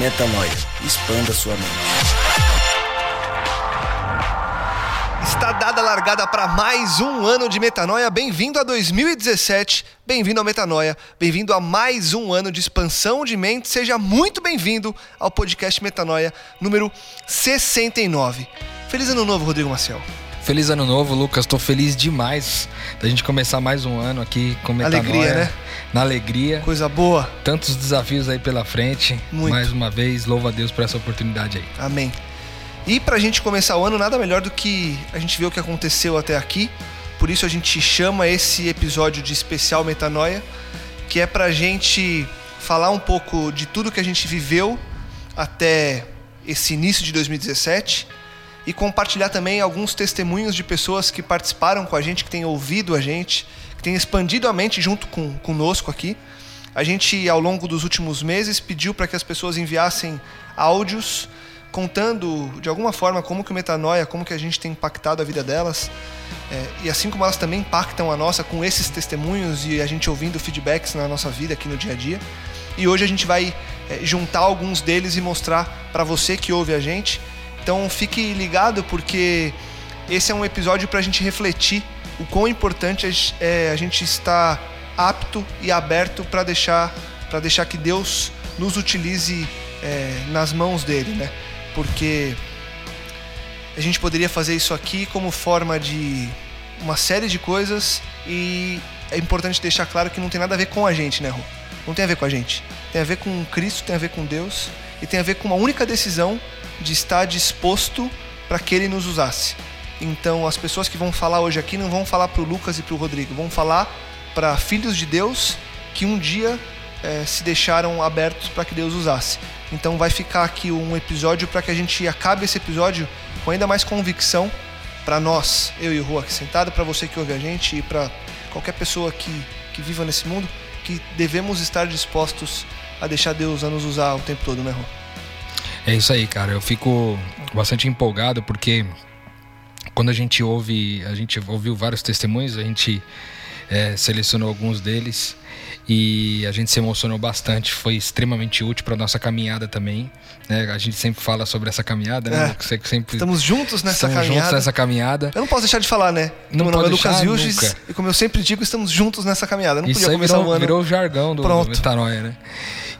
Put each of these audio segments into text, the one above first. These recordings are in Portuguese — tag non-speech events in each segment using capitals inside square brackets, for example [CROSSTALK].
Metanoia. Expanda sua mente. Está dada a largada para mais um ano de Metanoia. Bem-vindo a 2017, bem-vindo ao Metanoia, bem-vindo a mais um ano de expansão de mente. Seja muito bem-vindo ao podcast Metanoia número 69. Feliz ano novo, Rodrigo Maciel. Feliz ano novo, Lucas. Tô feliz demais da gente começar mais um ano aqui com Metanoia. Alegria, né? Na alegria. Coisa boa. Tantos desafios aí pela frente. Muito. Mais uma vez, louva a Deus por essa oportunidade aí. Amém. E pra gente começar o ano, nada melhor do que a gente ver o que aconteceu até aqui. Por isso a gente chama esse episódio de especial Metanoia, que é pra gente falar um pouco de tudo que a gente viveu até esse início de 2017 e compartilhar também alguns testemunhos de pessoas que participaram com a gente, que têm ouvido a gente, que têm expandido a mente junto com conosco aqui. A gente, ao longo dos últimos meses, pediu para que as pessoas enviassem áudios contando de alguma forma como que o metanoia, como que a gente tem impactado a vida delas, é, e assim como elas também impactam a nossa com esses testemunhos e a gente ouvindo feedbacks na nossa vida aqui no dia a dia. E hoje a gente vai é, juntar alguns deles e mostrar para você que ouve a gente. Então fique ligado porque esse é um episódio para a gente refletir o quão importante é a gente estar apto e aberto para deixar para deixar que Deus nos utilize é, nas mãos dele, né? Porque a gente poderia fazer isso aqui como forma de uma série de coisas e é importante deixar claro que não tem nada a ver com a gente, né, Rô? Não tem a ver com a gente. Tem a ver com Cristo, tem a ver com Deus e tem a ver com uma única decisão de estar disposto para que Ele nos usasse. Então, as pessoas que vão falar hoje aqui não vão falar para o Lucas e para o Rodrigo, vão falar para filhos de Deus que um dia eh, se deixaram abertos para que Deus usasse. Então, vai ficar aqui um episódio para que a gente acabe esse episódio com ainda mais convicção para nós, eu e o Rô aqui sentado, para você que ouve a gente e para qualquer pessoa que, que viva nesse mundo, que devemos estar dispostos a deixar Deus a nos usar o tempo todo, né, Rô? É isso aí, cara. Eu fico bastante empolgado porque quando a gente ouve, a gente ouviu vários testemunhos, a gente é, selecionou alguns deles e a gente se emocionou bastante. Foi extremamente útil para nossa caminhada também. Né? A gente sempre fala sobre essa caminhada, né? É. Sempre Estamos juntos nessa estamos caminhada. juntos nessa caminhada. Eu não posso deixar de falar, né? Não Meu nome é Lucas Vilches nunca. e como eu sempre digo, estamos juntos nessa caminhada. Eu Não Isso podia aí começar virou, o ano. virou o jargão do, Pronto. do Metanoia, né?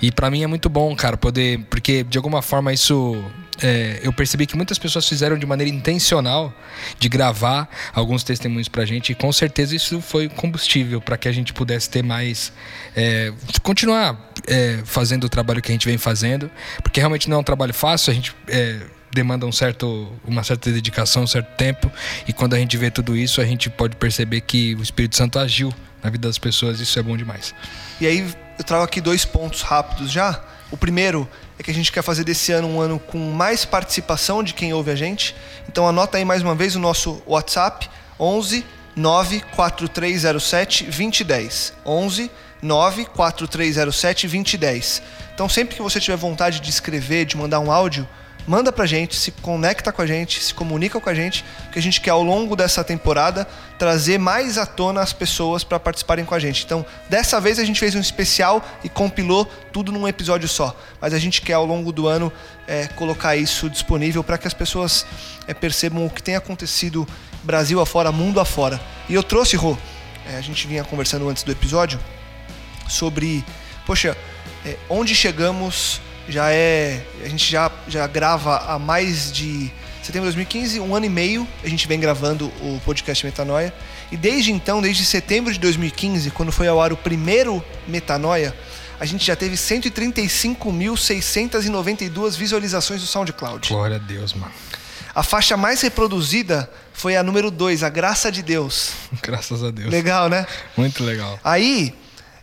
E pra mim é muito bom, cara, poder. Porque de alguma forma isso. é, eu percebi que muitas pessoas fizeram de maneira intencional de gravar alguns testemunhos pra gente, e com certeza isso foi combustível para que a gente pudesse ter mais. é, continuar é, fazendo o trabalho que a gente vem fazendo, porque realmente não é um trabalho fácil, a gente. é, demanda um certo, uma certa dedicação, um certo tempo, e quando a gente vê tudo isso, a gente pode perceber que o Espírito Santo agiu na vida das pessoas, isso é bom demais. E aí eu trago aqui dois pontos rápidos já. O primeiro é que a gente quer fazer desse ano um ano com mais participação de quem ouve a gente. Então anota aí mais uma vez o nosso WhatsApp 11 94307 2010. 11 94307 2010. Então sempre que você tiver vontade de escrever, de mandar um áudio, manda pra gente, se conecta com a gente, se comunica com a gente, que a gente quer ao longo dessa temporada trazer mais à tona as pessoas para participarem com a gente. Então, dessa vez a gente fez um especial e compilou tudo num episódio só, mas a gente quer ao longo do ano é, colocar isso disponível para que as pessoas é, percebam o que tem acontecido Brasil afora, mundo afora. E eu trouxe, Rô, é, a gente vinha conversando antes do episódio sobre, poxa, é, onde chegamos já é. A gente já, já grava há mais de Setembro de 2015, um ano e meio, a gente vem gravando o podcast Metanoia. E desde então, desde setembro de 2015, quando foi ao ar o primeiro Metanoia, a gente já teve 135.692 visualizações do SoundCloud. Glória a Deus, mano. A faixa mais reproduzida foi a número 2, A Graça de Deus. [LAUGHS] Graças a Deus. Legal, né? Muito legal. Aí,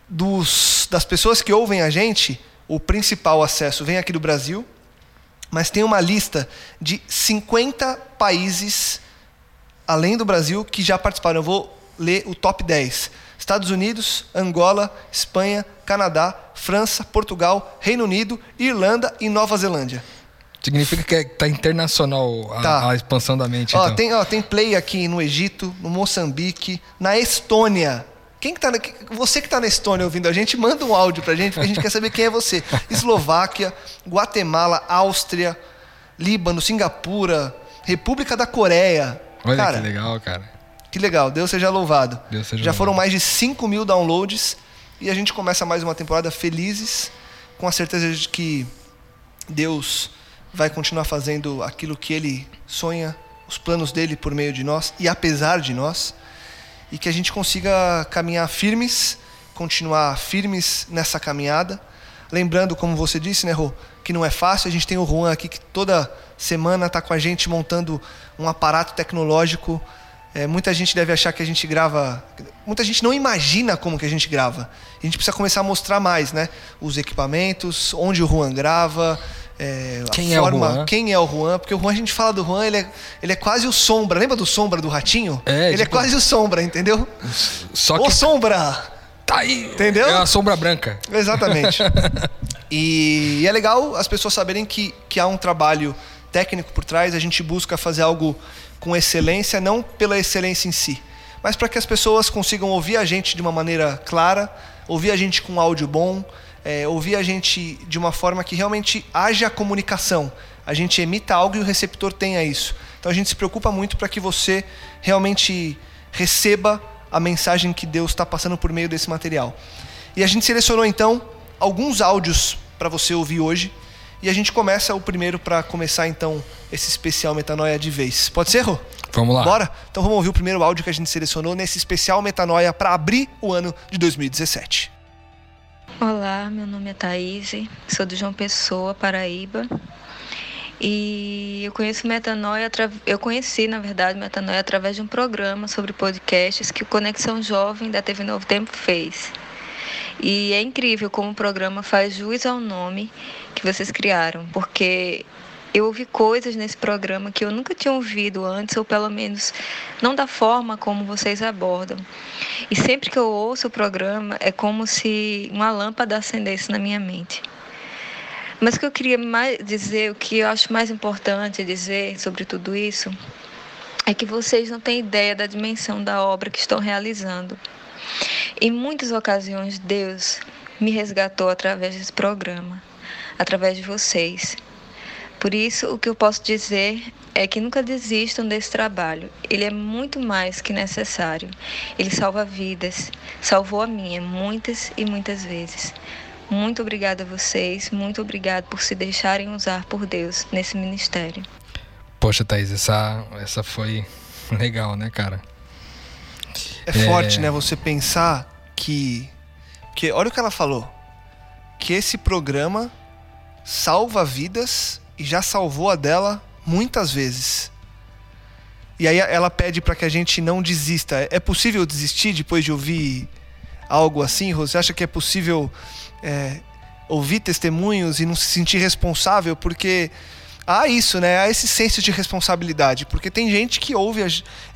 dos, das pessoas que ouvem a gente, o principal acesso vem aqui do Brasil, mas tem uma lista de 50 países além do Brasil que já participaram. Eu vou ler o top 10. Estados Unidos, Angola, Espanha, Canadá, França, Portugal, Reino Unido, Irlanda e Nova Zelândia. Significa que está internacional a, Tá. a expansão da mente, Ó, então. tem, ó, tem play aqui no Egito, no Moçambique, na Estônia. Quem que tá na, você que está na Estônia ouvindo a gente, manda um áudio pra gente, porque a gente quer saber quem é você. [LAUGHS] Eslováquia, Guatemala, Áustria, Líbano, Singapura, República da Coreia. Olha Cara, que legal, cara. que legal, Deus seja louvado. Deus seja Já foram louvado. mais de 5 mil downloads e a gente começa mais uma temporada felizes, com a certeza de que Deus vai continuar fazendo aquilo que Ele sonha, os planos dele por meio de nós e apesar de nós, e que a gente consiga caminhar firmes, continuar firmes nessa caminhada. Lembrando, como você disse, né, Rô, que não é fácil. A gente tem o Juan aqui que toda semana está com a gente montando um aparato tecnológico. É, muita gente deve achar que a gente grava. Muita gente não imagina como que a gente grava. A gente precisa começar a mostrar mais, né? Os equipamentos, onde o Juan grava. É, a Quem é o forma, Juan? Quem é o Juan? Porque o Juan, a gente fala do Juan, ele é, ele é quase o Sombra. Lembra do Sombra do Ratinho? É, ele é tipo- quase o Sombra, entendeu? Só Ô que Sombra! tá aí. Entendeu? É uma sombra branca. Exatamente. [LAUGHS] e, é legal as pessoas saberem que, que há um trabalho técnico por trás, a gente busca fazer algo com excelência, não pela excelência em si, mas para que as pessoas consigam ouvir a gente de uma maneira clara, ouvir a gente com áudio bom, é, ouvir a gente de uma forma que realmente haja comunicação. A gente emita algo e o receptor tenha isso. Então a gente se preocupa muito para que você realmente receba a mensagem que Deus está passando por meio desse material. E a gente selecionou então alguns áudios para você ouvir hoje. E a gente começa o primeiro para começar então esse especial Metanoia de vez. Pode ser, Rô? Vamos lá. Bora? Então vamos ouvir o primeiro áudio que a gente selecionou nesse especial Metanoia para abrir o ano de 2017. Olá, meu nome é Thaís, sou de João Pessoa, Paraíba. E eu conheço Metanoia, eu conheci, na verdade, Metanoia através de um programa sobre podcasts que o Conexão Jovem da TV Novo Tempo fez. E é incrível como o programa faz jus ao nome que vocês criaram, porque eu ouvi coisas nesse programa que eu nunca tinha ouvido antes, ou pelo menos não da forma como vocês abordam. E sempre que eu ouço o programa, é como se uma lâmpada acendesse na minha mente. Mas o que eu queria mais dizer, o que eu acho mais importante dizer sobre tudo isso, é que vocês não têm ideia da dimensão da obra que estão realizando. Em muitas ocasiões, Deus me resgatou através desse programa, através de vocês. Por isso, o que eu posso dizer é que nunca desistam desse trabalho. Ele é muito mais que necessário. Ele salva vidas. Salvou a minha muitas e muitas vezes. Muito obrigada a vocês. Muito obrigado por se deixarem usar por Deus nesse ministério. Poxa, Thaís, essa, essa foi legal, né, cara? É, forte, né? Você pensar que, que. Olha o que ela falou. Que esse programa salva vidas e já salvou a dela muitas vezes. E aí ela pede para que a gente não desista. É possível desistir depois de ouvir algo assim? Você acha que é possível é, ouvir testemunhos e não se sentir responsável? Porque há isso, né? Há esse senso de responsabilidade. Porque tem gente que ouve,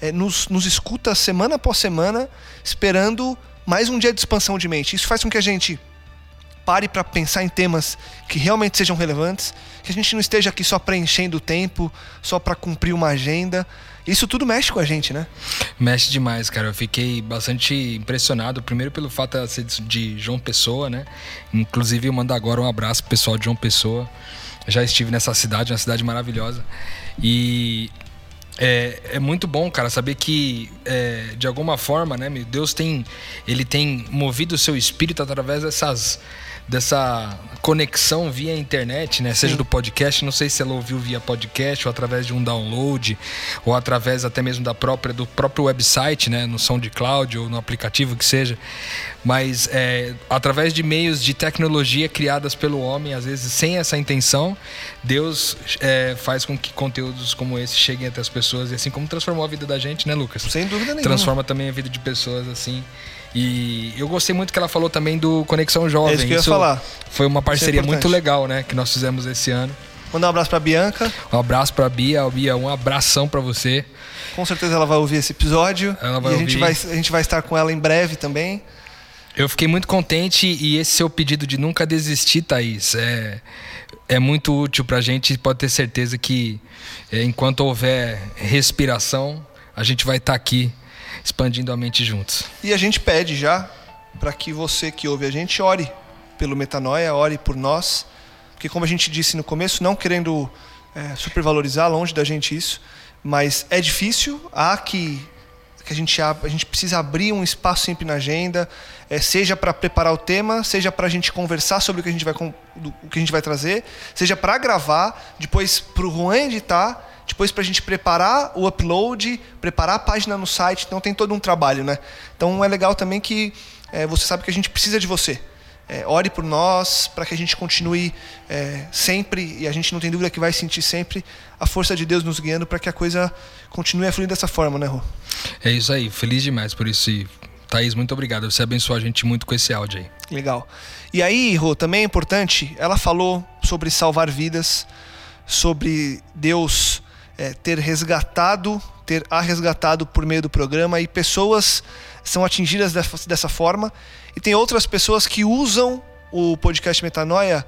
é, nos, nos escuta semana após semana, esperando mais um dia de expansão de mente. Isso faz com que a gente pare para pensar em temas que realmente sejam relevantes, que a gente não esteja aqui só preenchendo o tempo, só para cumprir uma agenda. Isso tudo mexe com a gente, né? Mexe demais, cara. Eu fiquei bastante impressionado. Primeiro pelo fato de ser de João Pessoa, né? Inclusive, eu mando agora um abraço pro pessoal de João Pessoa. Já estive nessa cidade, uma cidade maravilhosa. E é, é muito bom, cara, saber que é, de alguma forma, né, Deus tem, ele tem movido o seu espírito através dessas dessa conexão via internet, né? Seja do podcast, não sei se ela ouviu via podcast ou através de um download ou através até mesmo da própria do próprio website, né? No SoundCloud ou no aplicativo que seja, mas é, através de meios de tecnologia criadas pelo homem, às vezes sem essa intenção, Deus é, faz com que conteúdos como esse cheguem até as pessoas e assim como transformou a vida da gente, né, Lucas? Sem dúvida nenhuma. Transforma também a vida de pessoas assim. E eu gostei muito que ela falou também do Conexão Jovem. É isso que eu ia falar. Foi uma parceria Isso é muito legal, né? Que nós fizemos esse ano. Mandar um abraço pra Bianca. Um abraço pra Bia. Bia, um abração pra você. Com certeza ela vai ouvir esse episódio. Ela vai e a gente, ouvir. vai, a gente vai estar com ela em breve também. Eu fiquei muito contente e esse seu pedido de nunca desistir, Thaís, é, é muito útil pra gente. Pode ter certeza que é, enquanto houver respiração, a gente vai estar aqui expandindo a mente juntos. E a gente pede já para que você que ouve a gente ore pelo Metanoia, ore por nós. Porque, como a gente disse no começo, não querendo é, supervalorizar, longe da gente isso, mas é difícil, há que, que a, gente, a gente precisa abrir um espaço sempre na agenda, é, seja para preparar o tema, seja para a gente conversar sobre o que a gente vai, do- o que a gente vai trazer, seja para gravar, depois para o Juan editar, depois para a gente preparar o upload, preparar a página no site, então tem todo um trabalho, né? Então é legal também que é, você sabe que a gente precisa de você. É, ore por nós, para que a gente continue é, sempre, e a gente não tem dúvida que vai sentir sempre a força de Deus nos guiando para que a coisa continue a fluir dessa forma, né, Rô? É isso aí, feliz demais por isso. Thaís, muito obrigado. Você abençoou a gente muito com esse áudio aí. Legal. E aí, Rô, também é importante, ela falou sobre salvar vidas, sobre Deus é, ter resgatado, ter a resgatado por meio do programa, e pessoas são atingidas dessa, dessa forma, e tem outras pessoas que usam o podcast Metanoia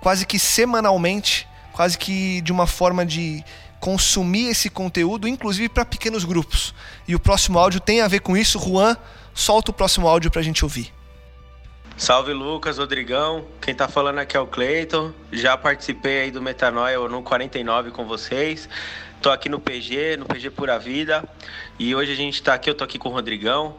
quase que semanalmente, quase que de uma forma de consumir esse conteúdo, inclusive para pequenos grupos. E o próximo áudio tem a ver com isso. Juan, solta o próximo áudio para a gente ouvir. Salve Lucas, Rodrigão. Quem tá falando aqui é o Cleiton. Já participei aí do Metanoia no 49 com vocês. Tô aqui no PG, no PG Pura Vida. E hoje a gente tá aqui, eu tô aqui com o Rodrigão.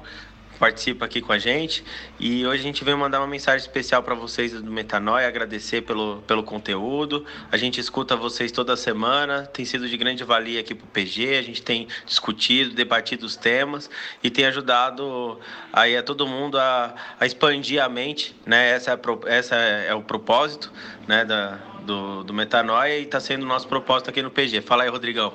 Participa aqui com a gente. E hoje a gente veio mandar uma mensagem especial para vocês do Metanoia, agradecer pelo, pelo conteúdo. A gente escuta vocês toda semana, tem sido de grande valia aqui pro PG. A gente tem discutido, debatido os temas e tem ajudado aí a todo mundo a, a expandir a mente, né? Essa é, a essa é o propósito, né, da, do, do Metanoia e está sendo o nosso propósito aqui no PG. Fala aí, Rodrigão.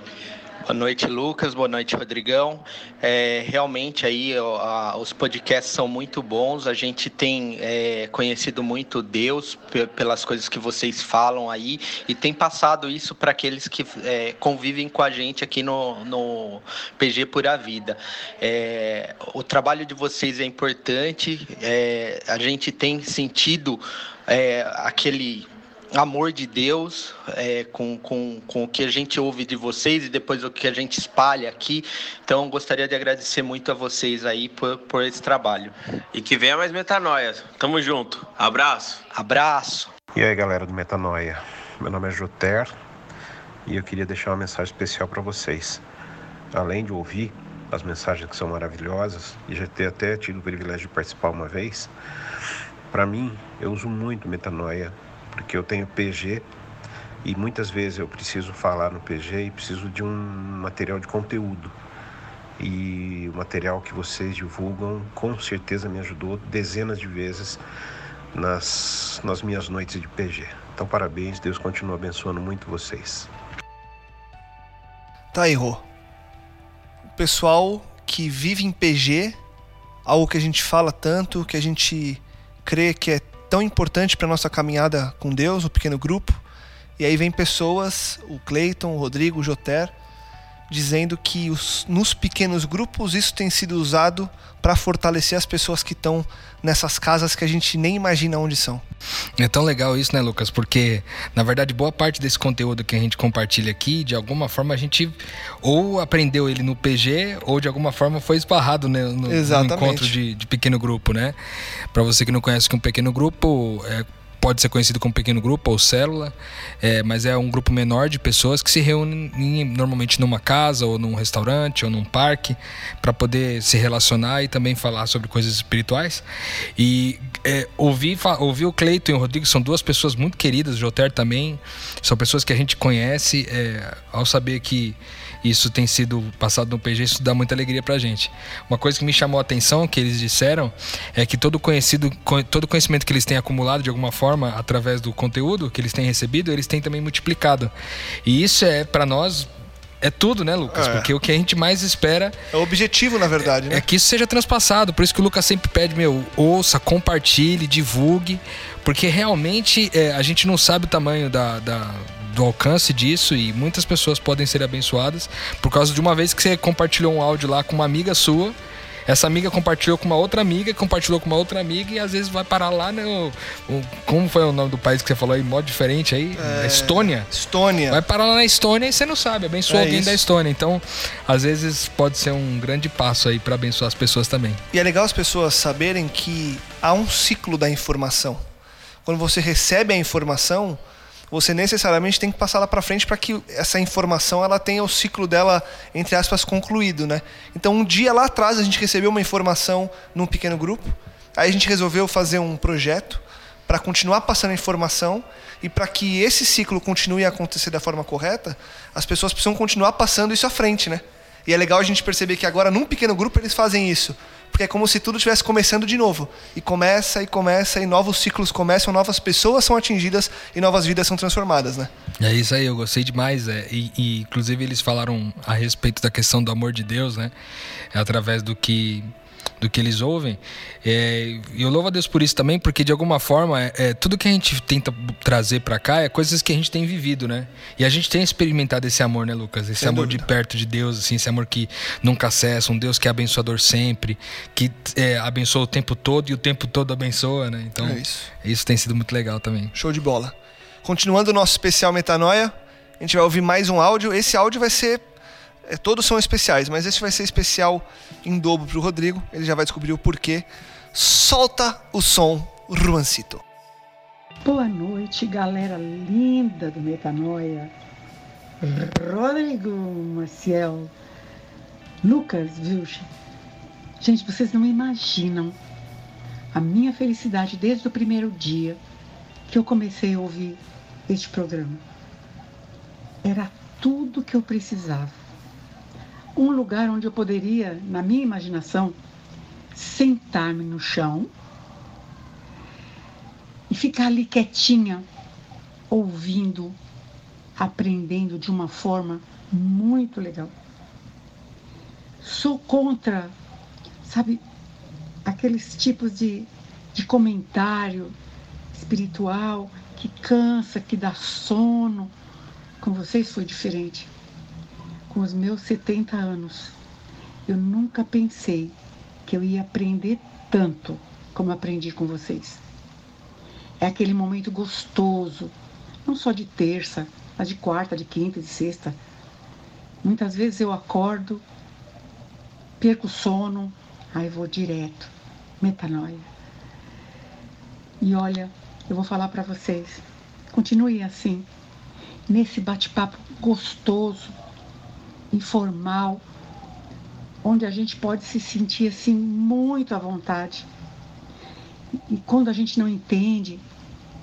Boa noite, Lucas. Boa noite, Rodrigão. É, realmente aí a- os podcasts são muito bons. A gente tem é, conhecido muito Deus pe- pelas coisas que vocês falam aí e tem passado isso para aqueles que é, convivem com a gente aqui no, no PG Pura Vida. É, o trabalho de vocês é importante. é, a gente tem sentido é, aquele amor de Deus é, com, com, com o que a gente ouve de vocês e depois o que a gente espalha aqui. Então, gostaria de agradecer muito a vocês aí por, por esse trabalho. E que venha mais Metanoia. Tamo junto. Abraço. Abraço! E aí galera do Metanoia, meu nome é Joter e eu queria deixar uma mensagem especial para vocês. Além de ouvir as mensagens que são maravilhosas e já ter até tido o privilégio de participar uma vez, para mim eu uso muito Metanoia porque eu tenho PG e muitas vezes eu preciso falar no PG e preciso de um material de conteúdo. E o material que vocês divulgam com certeza me ajudou dezenas de vezes nas, nas minhas noites de PG. Então, parabéns, Deus continua abençoando muito vocês. Tá aí, Rô. O pessoal que vive em PG, algo que a gente fala tanto, que a gente crê que é tão importante para nossa caminhada com Deus, o pequeno grupo. E aí vem pessoas, o Cleiton, o Rodrigo, o Joter, dizendo que os- nos pequenos grupos isso tem sido usado para fortalecer as pessoas que estão nessas casas que a gente nem imagina onde são. É tão legal isso, né, Lucas? Porque, na verdade, boa parte desse conteúdo que a gente compartilha aqui, de alguma forma a gente ou aprendeu ele no PG ou de alguma forma foi esbarrado né, no, no encontro de, de pequeno grupo, né? Pra você que não conhece que um pequeno grupo é pode ser conhecido como pequeno grupo ou célula, é, mas é um grupo menor de pessoas que se reúnem normalmente numa casa ou num restaurante ou num parque para poder se relacionar e também falar sobre coisas espirituais. E é, ouvir, ouvir o Cleiton e o Rodrigo são duas pessoas muito queridas, o Joter também, são pessoas que a gente conhece, é, ao saber que isso tem sido passado no PG, isso dá muita alegria pra gente. Uma coisa que me chamou a atenção, que eles disseram, é que todo conhecido, todo conhecimento que eles têm acumulado de alguma forma através do conteúdo que eles têm recebido, eles têm também multiplicado. E isso é para nós é tudo, né, Lucas? É. Porque o que a gente mais espera. É o objetivo, na verdade, é, né? É que isso seja transpassado. Por isso que o Lucas sempre pede, meu, ouça, compartilhe, divulgue. Porque realmente é, a gente não sabe o tamanho da, da do alcance disso e muitas pessoas podem ser abençoadas por causa de uma vez que você compartilhou um áudio lá com uma amiga sua. Essa amiga compartilhou com uma outra amiga, compartilhou com uma outra amiga e às vezes vai parar lá no. como foi o nome do país que você falou aí? Modo diferente aí? É, Estônia? Estônia. Vai parar lá na Estônia e você não sabe, abençoa é alguém isso. da Estônia. Então, às vezes pode ser um grande passo aí para abençoar as pessoas também. E é legal as pessoas saberem que há um ciclo da informação. Quando você recebe a informação, você necessariamente tem que passar lá para frente para que essa informação ela tenha o ciclo dela entre aspas concluído, né? Então um dia lá atrás a gente recebeu uma informação num pequeno grupo, aí a gente resolveu fazer um projeto para continuar passando a informação e para que esse ciclo continue a acontecer da forma correta, as pessoas precisam continuar passando isso à frente, né? E é legal a gente perceber que agora num pequeno grupo eles fazem isso porque é como se tudo estivesse começando de novo. E começa e começa, e novos ciclos começam, novas pessoas são atingidas e novas vidas são transformadas, né? É isso aí, eu gostei demais. É. E, e inclusive eles falaram a respeito da questão do amor de Deus, né? É através do que do que eles ouvem. É, e eu louvo a Deus por isso também, porque de alguma forma, é, é tudo que a gente tenta trazer para cá é coisas que a gente tem vivido, né? E a gente tem experimentado esse amor, né, Lucas? Esse Sem amor dúvida. de perto de Deus, assim, esse amor que nunca cessa, um Deus que é abençoador sempre, que é, abençoa o tempo todo e o tempo todo abençoa, né? Então, é isso. isso tem sido muito legal também. Show de bola. Continuando o nosso especial Metanoia, a gente vai ouvir mais um áudio. Esse áudio vai ser é, todos são especiais, mas esse vai ser especial em dobro pro Rodrigo. Ele já vai descobrir o porquê. Solta o som, Ruancito. Boa noite, galera linda do Metanoia. Rodrigo Maciel, Lucas Vilche. Gente, vocês não imaginam a minha felicidade desde o primeiro dia que eu comecei a ouvir este programa. Era tudo que eu precisava um lugar onde eu poderia, na minha imaginação, sentar-me no chão e ficar ali quietinha, ouvindo, aprendendo de uma forma muito legal. Sou contra, sabe, aqueles tipos de, de comentário espiritual que cansa, que dá sono. Com vocês foi diferente com os meus 70 anos, eu nunca pensei que eu ia aprender tanto como aprendi com vocês. É aquele momento gostoso, não só de terça, mas de quarta, de quinta, de sexta. Muitas vezes eu acordo, perco o sono, aí vou direto, metanoia. E olha, eu vou falar para vocês, continue assim, nesse bate-papo gostoso, informal, onde a gente pode se sentir assim muito à vontade. E quando a gente não entende,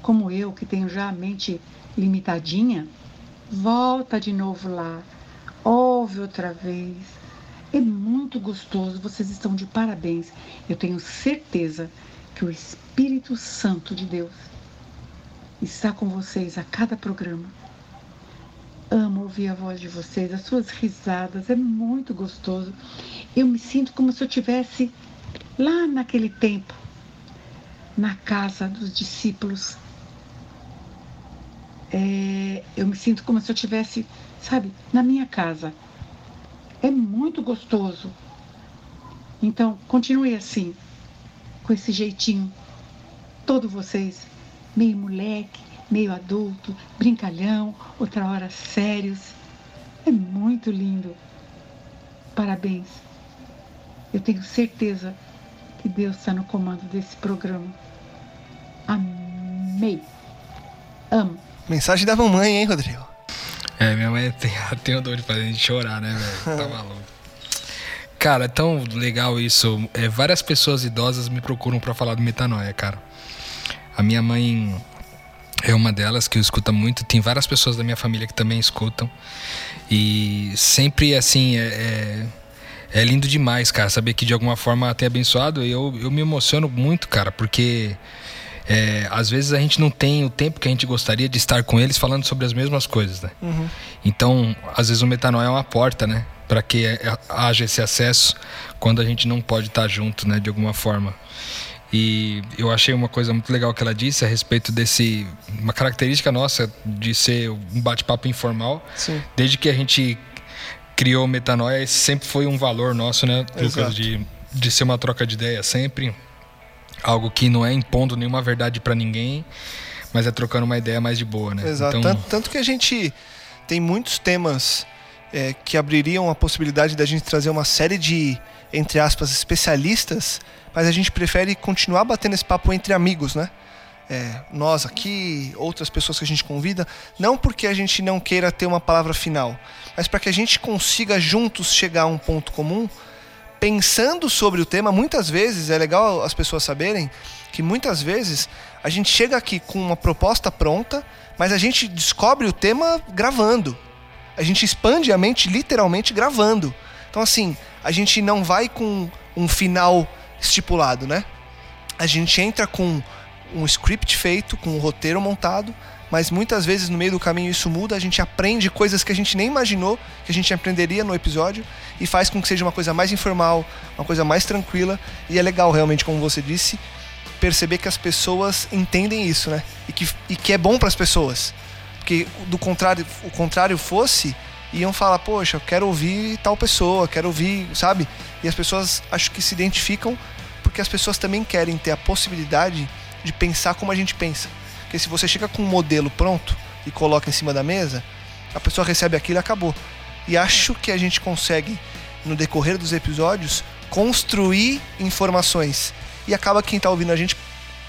como eu, que tenho já a mente limitadinha, volta de novo lá, ouve outra vez. É muito gostoso, vocês estão de parabéns. Eu tenho certeza que o Espírito Santo de Deus está com vocês a cada programa amo ouvir a voz de vocês, as suas risadas, é muito gostoso. Eu me sinto como se eu tivesse lá naquele tempo, na casa dos discípulos. É, eu me sinto como se eu tivesse, sabe, na minha casa. É muito gostoso. Então, continue assim, com esse jeitinho. Todos vocês, meio moleque, meio adulto, brincalhão, outra hora sérios. É muito lindo. Parabéns. Eu tenho certeza que Deus está no comando desse programa. Amei. Amo. Mensagem da mamãe, hein, Rodrigo? É, minha mãe tem, [LAUGHS] tem o dor de fazer a gente chorar, né, velho? [LAUGHS] Tá maluco. Cara, é tão legal isso. É, várias pessoas idosas me procuram pra falar do metanoia, cara. A minha mãe é uma delas que eu escuta muito. Tem várias pessoas da minha família que também escutam. E sempre, assim, é, é, é lindo demais, cara, saber que de alguma forma tem abençoado. Eu, eu me emociono muito, cara, porque é, às vezes a gente não tem o tempo que a gente gostaria de estar com eles falando sobre as mesmas coisas, né? Uhum. Então, às vezes o metanoia é uma porta, né? Para que é, haja esse acesso quando a gente não pode estar junto, né? De alguma forma. E eu achei uma coisa muito legal que ela disse a respeito desse. Uma característica nossa de ser um bate-papo informal. Sim. Desde que a gente criou Metanoia, esse sempre foi um valor nosso, né, Lucas? Exato. De, de ser uma troca de ideia sempre. Algo que não é impondo nenhuma verdade para ninguém, mas é trocando uma ideia mais de boa, né? Exato. Então, Tanto, tanto que a gente tem muitos temas é, que abririam a possibilidade da gente trazer uma série de, entre aspas, especialistas, mas a gente prefere continuar batendo esse papo entre amigos, né? É, nós aqui, outras pessoas que a gente convida, não porque a gente não queira ter uma palavra final, mas para que a gente consiga juntos chegar a um ponto comum, pensando sobre o tema. Muitas vezes é legal as pessoas saberem que muitas vezes a gente chega aqui com uma proposta pronta, mas a gente descobre o tema gravando. A gente expande a mente literalmente gravando. Então, assim, a gente não vai com um final estipulado, né? A gente entra com um script feito, com um roteiro montado, mas muitas vezes no meio do caminho isso muda, a gente aprende coisas que a gente nem imaginou que a gente aprenderia no episódio e faz com que seja uma coisa mais informal, uma coisa mais tranquila e é legal realmente, como você disse, perceber que as pessoas entendem isso, né? E que, e que é bom para as pessoas. Porque do contrário, o contrário fosse, iam falar, poxa, eu quero ouvir tal pessoa, quero ouvir, sabe? E as pessoas acho que se identificam porque as pessoas também querem ter a possibilidade de pensar como a gente pensa. Porque se você chega com um modelo pronto e coloca em cima da mesa, a pessoa recebe aquilo e acabou. E acho que a gente consegue, no decorrer dos episódios, construir informações. E acaba quem está ouvindo a gente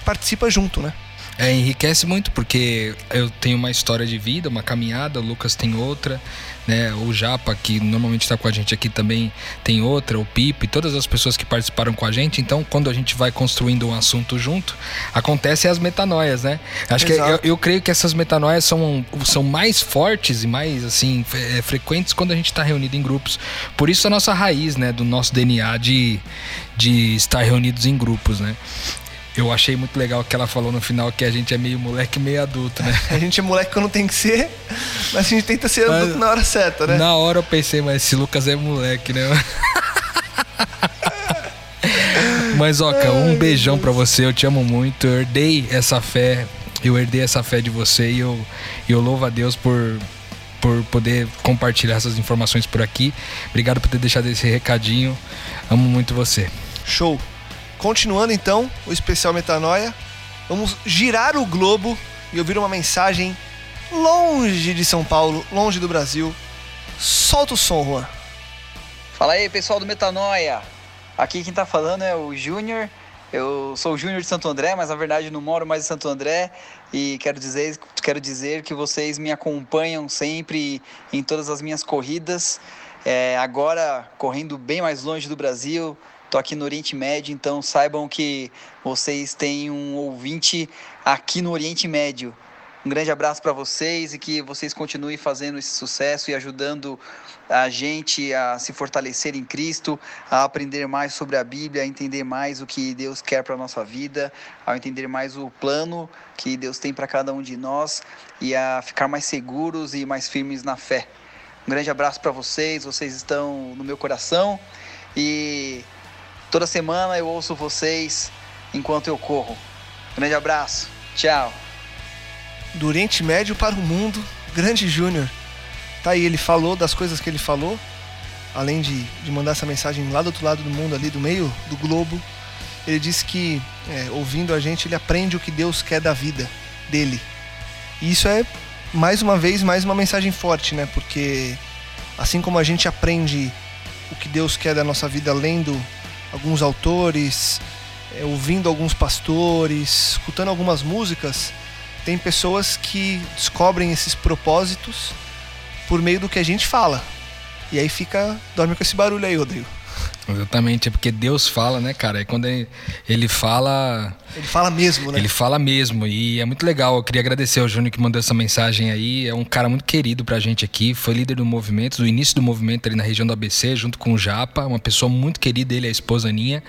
participa junto, né? É, enriquece muito porque eu tenho uma história de vida, uma caminhada, o Lucas tem outra, né? O Japa, que normalmente está com a gente aqui também, tem outra, o Pipe, todas as pessoas que participaram com a gente. Então, quando a gente vai construindo um assunto junto, acontecem as metanoias, né? Acho que eu, eu, creio que essas metanoias são, são mais fortes e mais, assim, é, frequentes quando a gente está reunido em grupos. Por isso a nossa raiz, né? Do nosso DNA de, de estar reunidos em grupos, né? Eu achei muito legal que ela falou no final que a gente é meio moleque, meio adulto, né? [LAUGHS] A gente é moleque quando tem que ser, mas a gente tenta ser adulto mas, na hora certa, né? Na hora eu pensei, mas esse Lucas é moleque, né? [LAUGHS] mas, Oca, um beijão pra você, eu te amo muito. Eu herdei essa fé, eu herdei essa fé de você e eu, eu louvo a Deus por, por poder compartilhar essas informações por aqui. Obrigado por ter deixado esse recadinho. Amo muito você. Show. Continuando então o especial Metanoia, vamos girar o globo e ouvir uma mensagem longe de São Paulo, longe do Brasil. Solta o som, Juan. Fala aí, pessoal do Metanoia. Aqui quem tá falando é o Júnior. Eu sou o Júnior de Santo André, mas na verdade não moro mais em Santo André e quero dizer, quero dizer que vocês me acompanham sempre em todas as minhas corridas. É, agora correndo bem mais longe do Brasil, Estou aqui no Oriente Médio, então saibam que vocês têm um ouvinte aqui no Oriente Médio. Um grande abraço para vocês e que vocês continuem fazendo esse sucesso e ajudando a gente a se fortalecer em Cristo, a aprender mais sobre a Bíblia, a entender mais o que Deus quer para a nossa vida, a entender mais o plano que Deus tem para cada um de nós e a ficar mais seguros e mais firmes na fé. Um grande abraço para vocês, vocês estão no meu coração e Toda semana eu ouço vocês enquanto eu corro. Grande abraço. Tchau. Do Oriente Médio para o mundo, grande Júnior. Tá aí, ele falou das coisas que ele falou, além de, de mandar essa mensagem lá do outro lado do mundo, ali do meio do globo. Ele disse que, é, ouvindo a gente, ele aprende o que Deus quer da vida dele. E isso é, mais uma vez, mais uma mensagem forte, né? Porque assim como a gente aprende o que Deus quer da nossa vida lendo alguns autores, é, ouvindo alguns pastores, escutando algumas músicas, tem pessoas que descobrem esses propósitos por meio do que a gente fala. E aí fica. dorme com esse barulho aí, Rodrigo. Exatamente, é porque Deus fala, né, cara? É quando ele fala. Ele fala mesmo, né? Ele fala mesmo. E é muito legal. Eu queria agradecer ao Júnior que mandou essa mensagem aí. É um cara muito querido pra gente aqui. Foi líder do movimento, do início do movimento ali na região do ABC, junto com o Japa. Uma pessoa muito querida, ele, a esposa Aninha.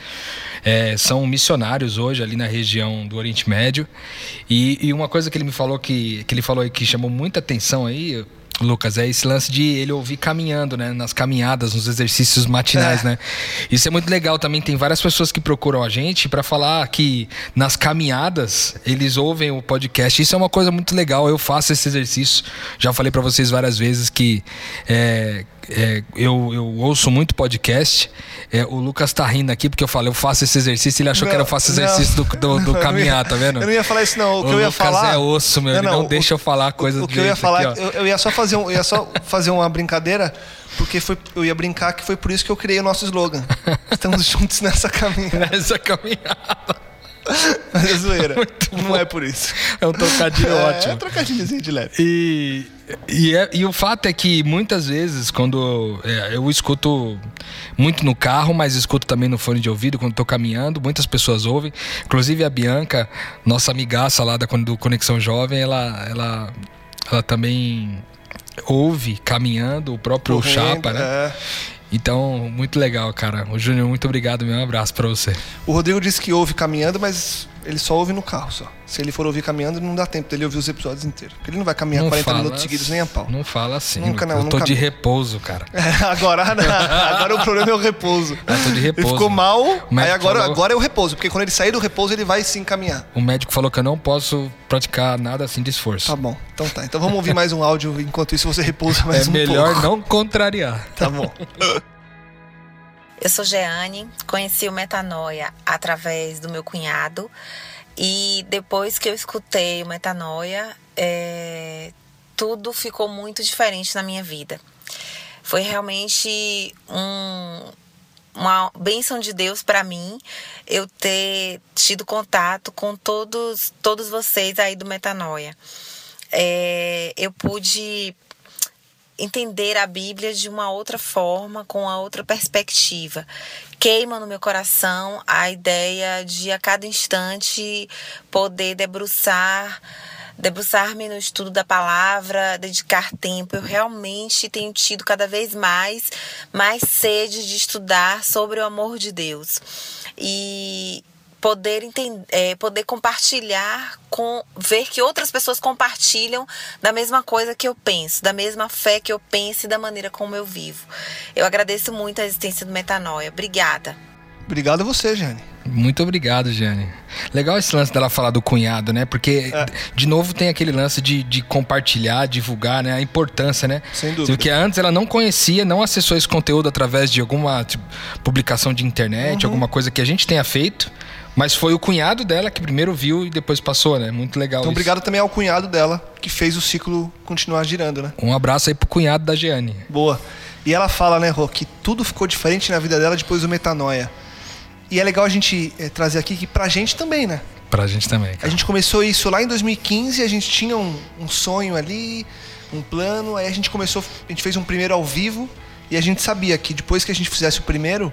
É, são missionários hoje ali na região do Oriente Médio. E, e uma coisa que ele me falou que, que ele falou aí que chamou muita atenção aí Lucas, é esse lance de ele ouvir caminhando, né? Nas caminhadas, nos exercícios matinais, é. né? Isso é muito legal também. Tem várias pessoas que procuram a gente para falar que nas caminhadas eles ouvem o podcast. Isso é uma coisa muito legal. Eu faço esse exercício. Já falei para vocês várias vezes que é, é, eu, eu ouço muito podcast. É, o Lucas tá rindo aqui porque eu falei, eu faço esse exercício. Ele achou não, que era eu faço exercício do, do, do [LAUGHS] caminhar, tá vendo? Eu não ia falar isso, não. O que o eu ia Lucas falar. é osso, meu. Não, não, não deixa eu falar coisa O, o que eu ia falar, aqui, eu, eu, ia só fazer um, eu ia só fazer uma brincadeira, porque foi, eu ia brincar que foi por isso que eu criei o nosso slogan. [LAUGHS] Estamos juntos nessa caminhada. Nessa caminhada. Mas [LAUGHS] é zoeira. não é por isso. É um trocadilho é, ótimo. É um trocadilhozinho de leve. E, e, é, e, o fato é que muitas vezes, quando é, eu escuto muito no carro, mas escuto também no fone de ouvido quando estou caminhando, muitas pessoas ouvem. Inclusive a Bianca, nossa amigaça lá da, do Conexão Jovem, ela, ela, ela também ouve caminhando, o próprio Correndo, Chapa, né? É. Então, muito legal, cara. O Júnior, muito obrigado. Meu abraço para você. O Rodrigo disse que ouve caminhando, mas ele só ouve no carro só. Se ele for ouvir caminhando, não dá tempo dele ouvir os episódios inteiros. Porque ele não vai caminhar não 40 minutos seguidos nem a pau. Não fala assim. Nunca não. Eu tô de repouso, cara. É, agora, [LAUGHS] agora o problema é o repouso. Eu tô de repouso. Ele ficou mal, aí agora, falou... agora é o repouso. Porque quando ele sair do repouso, ele vai sim caminhar. O médico falou que eu não posso praticar nada assim de esforço. Tá bom. Então tá. Então vamos ouvir mais um áudio. Enquanto isso, você repousa mais é um pouco. É melhor não contrariar. Tá bom. [LAUGHS] Eu sou Jeane, conheci o Metanoia através do meu cunhado e depois que eu escutei o Metanoia, é, tudo ficou muito diferente na minha vida. Foi realmente um, uma bênção de Deus para mim eu ter tido contato com todos, todos vocês aí do Metanoia. É, eu pude entender a Bíblia de uma outra forma, com a outra perspectiva. Queima no meu coração a ideia de a cada instante poder debruçar debruçar-me no estudo da palavra, dedicar tempo. Eu realmente tenho tido cada vez mais mais sede de estudar sobre o amor de Deus. E poder entender, é, poder compartilhar com ver que outras pessoas compartilham da mesma coisa que eu penso, da mesma fé que eu penso e da maneira como eu vivo. Eu agradeço muito a existência do Metanoia. Obrigada. Obrigado a você, Jane. Muito obrigado, Jane. Legal esse lance dela falar do cunhado, né? Porque, é. de novo, tem aquele lance de, de, compartilhar, divulgar, né? A importância, né? Sem dúvida. Porque antes ela não conhecia, não acessou esse conteúdo através de alguma tipo, publicação de internet, uhum. alguma coisa que a gente tenha feito. Mas foi o cunhado dela que primeiro viu e depois passou, né? Muito legal. Então, isso. obrigado também ao cunhado dela, que fez o ciclo continuar girando, né? Um abraço aí pro cunhado da Giane. Boa. E ela fala, né, Rô, que tudo ficou diferente na vida dela depois do metanoia. E é legal a gente é, trazer aqui que pra gente também, né? Pra gente também. Cara. A gente começou isso lá em 2015, a gente tinha um, um sonho ali, um plano, aí a gente começou, a gente fez um primeiro ao vivo e a gente sabia que depois que a gente fizesse o primeiro,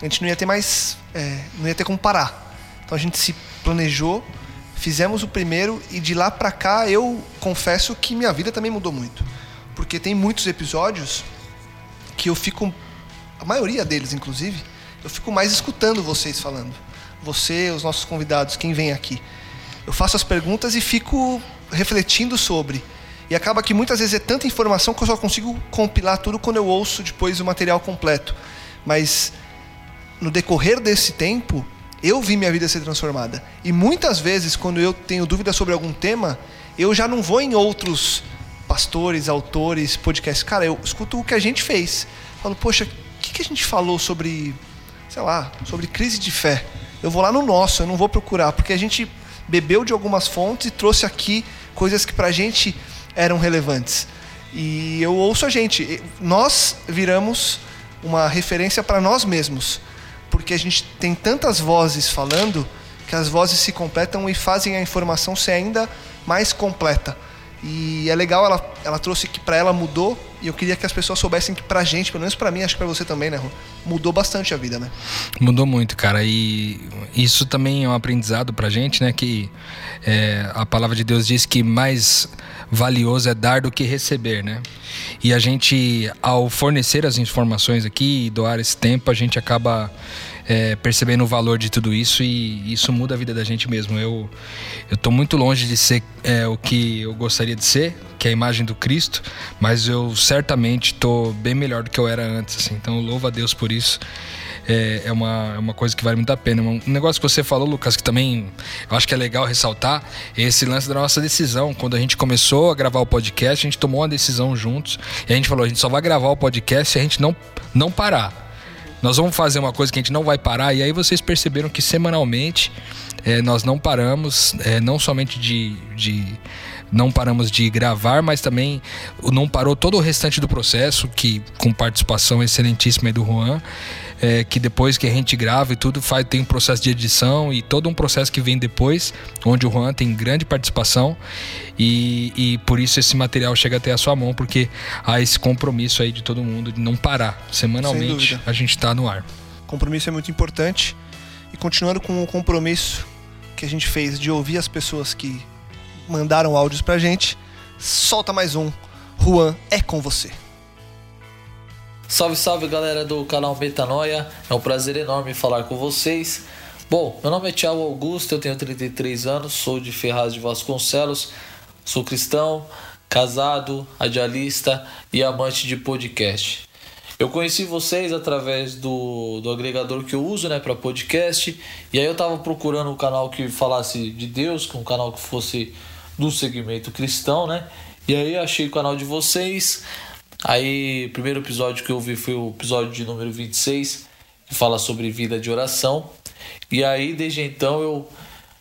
a gente não ia ter mais, é, não ia ter como parar. Então a gente se planejou, fizemos o primeiro e de lá para cá eu confesso que minha vida também mudou muito. Porque tem muitos episódios que eu fico, a maioria deles inclusive, eu fico mais escutando vocês falando. Você, os nossos convidados, quem vem aqui. Eu faço as perguntas e fico refletindo sobre. E acaba que muitas vezes é tanta informação que eu só consigo compilar tudo quando eu ouço depois o material completo. Mas no decorrer desse tempo, eu vi minha vida ser transformada. E muitas vezes, quando eu tenho dúvida sobre algum tema, eu já não vou em outros pastores, autores, podcasts. Cara, eu escuto o que a gente fez. Falo, poxa, o que, que a gente falou sobre, sei lá, sobre crise de fé? Eu vou lá no nosso, eu não vou procurar, porque a gente bebeu de algumas fontes e trouxe aqui coisas que pra gente eram relevantes. E eu ouço a gente. Nós viramos uma referência para nós mesmos porque a gente tem tantas vozes falando que as vozes se completam e fazem a informação ser ainda mais completa. E é legal, ela, ela trouxe que para ela mudou, e eu queria que as pessoas soubessem que pra gente, pelo menos pra mim, acho que pra você também, né, Ru? Mudou bastante a vida, né? Mudou muito, cara. E isso também é um aprendizado pra gente, né? Que é, a palavra de Deus diz que mais valioso é dar do que receber, né? E a gente, ao fornecer as informações aqui e doar esse tempo, a gente acaba é, percebendo o valor de tudo isso e isso muda a vida da gente mesmo. Eu eu muito longe de ser é, o que eu gostaria de ser, que é a imagem do Cristo, mas eu certamente tô bem melhor do que eu era antes, assim. Então louvo a Deus por isso. É, é, uma, é uma coisa que vale muito a pena. Um negócio que você falou, Lucas, que também eu acho que é legal ressaltar, é esse lance da nossa decisão. Quando a gente começou a gravar o podcast, a gente tomou uma decisão juntos e a gente falou: a gente só vai gravar o podcast se a gente não, não parar. Nós vamos fazer uma coisa que a gente não vai parar, e aí vocês perceberam que semanalmente é, nós não paramos, é, não somente de, de não paramos de gravar, mas também não parou todo o restante do processo, que com participação excelentíssima do Juan é, que depois que a gente grava e tudo, faz, tem um processo de edição e todo um processo que vem depois, onde o Juan tem grande participação e, e por isso esse material chega até a sua mão, porque há esse compromisso aí de todo mundo de não parar. Semanalmente a gente está no ar. Compromisso é muito importante e continuando com o compromisso que a gente fez de ouvir as pessoas que mandaram áudios pra gente, solta mais um. Juan, é com você. Salve, salve galera do canal Metanoia, é um prazer enorme falar com vocês. Bom, meu nome é Thiago Augusto, eu tenho 33 anos, sou de Ferraz de Vasconcelos, sou cristão, casado, radialista e amante de podcast. Eu conheci vocês através do, do agregador que eu uso né, para podcast, e aí eu estava procurando um canal que falasse de Deus, um canal que fosse do segmento cristão, né? E aí achei o canal de vocês, Aí, o primeiro episódio que eu vi foi o episódio de número 26, que fala sobre vida de oração. E aí, desde então, eu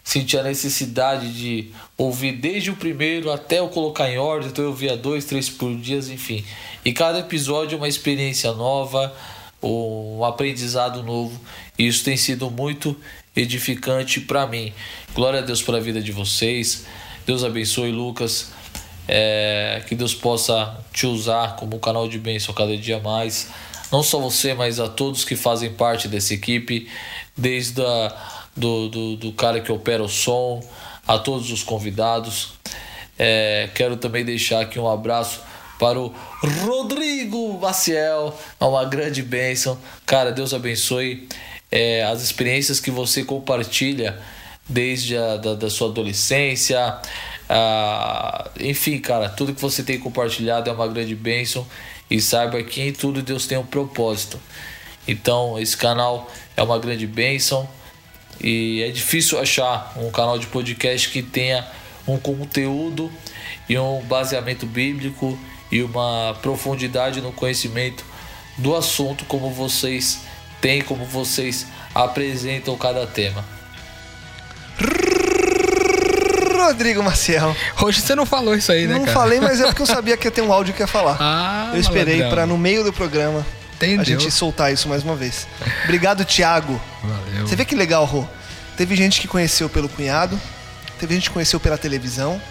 senti a necessidade de ouvir desde o primeiro até eu colocar em ordem. Então, eu via dois, três por dia, enfim. E cada episódio é uma experiência nova, um aprendizado novo. E isso tem sido muito edificante para mim. Glória a Deus pela vida de vocês. Deus abençoe, Lucas. É, que Deus possa te usar como canal de bênção cada dia mais. Não só você, mas a todos que fazem parte dessa equipe, desde a, do, do, do cara que opera o som, a todos os convidados. É, quero também deixar aqui um abraço para o Rodrigo Maciel, é uma grande bênção. Cara, Deus abençoe é, as experiências que você compartilha desde a da, da sua adolescência, ah, enfim, cara, tudo que você tem compartilhado é uma grande bênção e saiba que em tudo Deus tem um propósito. Então, esse canal é uma grande bênção e é difícil achar um canal de podcast que tenha um conteúdo e um baseamento bíblico e uma profundidade no conhecimento do assunto como vocês têm, como vocês apresentam cada tema. Rodrigo Maciel. Hoje você não falou isso aí, né, Não cara? falei, mas é porque eu [LAUGHS] sabia que ia ter um áudio que ia falar. Ah, eu esperei para no meio do programa Entendeu. a gente soltar isso mais uma vez. Obrigado, Thiago. Valeu. Você vê que legal, Rô? Teve gente que conheceu pelo cunhado, teve gente que conheceu pela televisão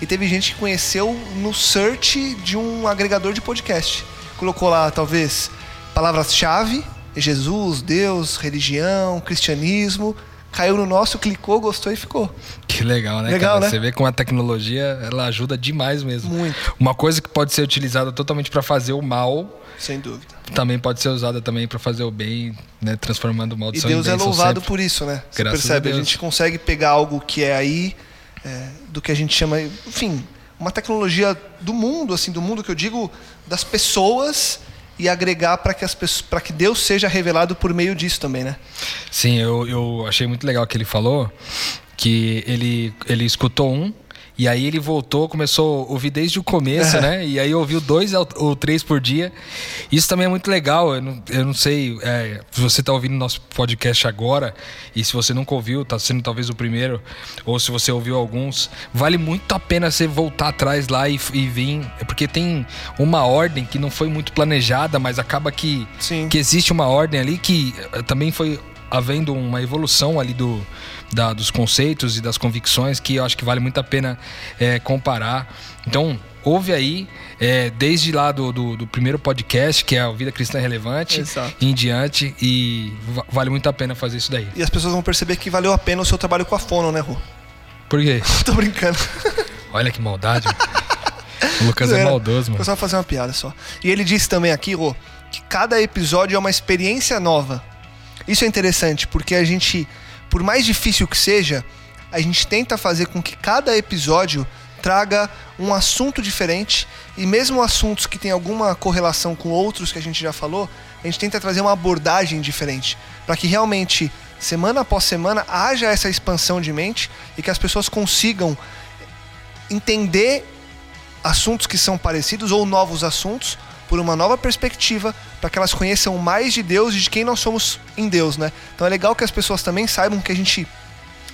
e teve gente que conheceu no search de um agregador de podcast. Colocou lá, talvez, palavras-chave, Jesus, Deus, religião, cristianismo, caiu no nosso, clicou, gostou e ficou. Que legal, né, Legal, cara? né? Você vê como a tecnologia ela ajuda demais mesmo. Muito. Uma coisa que pode ser utilizada totalmente para fazer o mal, Sem dúvida. também pode ser usada também para fazer o bem, né? Transformando E maldição em Deus é louvado sempre. por isso, né? Você Graças a percebe? A, Deus. gente consegue pegar algo que é aí, é, do que a gente chama, enfim, uma tecnologia do mundo, assim, do mundo que eu digo, das pessoas e agregar para que as pessoas, que Deus seja revelado por meio disso também, né? Sim, eu, eu achei muito legal que ele falou que ele, ele escutou um e aí ele voltou, começou a ouvir desde o começo, [LAUGHS] né? E aí ouviu dois ou três por dia. Isso também é muito legal. Eu não, eu não sei é, se você está ouvindo nosso podcast agora e se você nunca ouviu, está sendo talvez o primeiro, ou se você ouviu alguns, vale muito a pena você voltar atrás lá e, e vir, é porque tem uma ordem que não foi muito planejada, mas acaba que, Sim. que existe uma ordem ali que eh, também foi havendo uma evolução ali do, da, dos conceitos e das convicções que eu acho que vale muito a pena é, comparar. Então, ouve aí, é, desde lá do, do, do, primeiro podcast, que é a Vida Cristã Relevante, Exato. em diante, e vale muito a pena fazer isso daí. E as pessoas vão perceber que valeu a pena o seu trabalho com a Fono, né, Rô? Por quê? [LAUGHS] Tô brincando. Olha que maldade. o Lucas é maldoso, mano. Eu só fazer uma piada só. E ele disse também aqui, Rô, que cada episódio é uma experiência nova. Isso é interessante, porque a gente, por mais difícil que seja, a gente tenta fazer com que cada episódio traga um assunto diferente e mesmo assuntos que têm alguma correlação com outros que a gente já falou, a gente tenta trazer uma abordagem diferente, para que realmente semana após semana haja essa expansão de mente e que as pessoas consigam entender assuntos que são parecidos ou novos assuntos por uma nova perspectiva, para que elas conheçam mais de Deus e de quem nós somos em Deus, né? Então é legal que as pessoas também saibam que a gente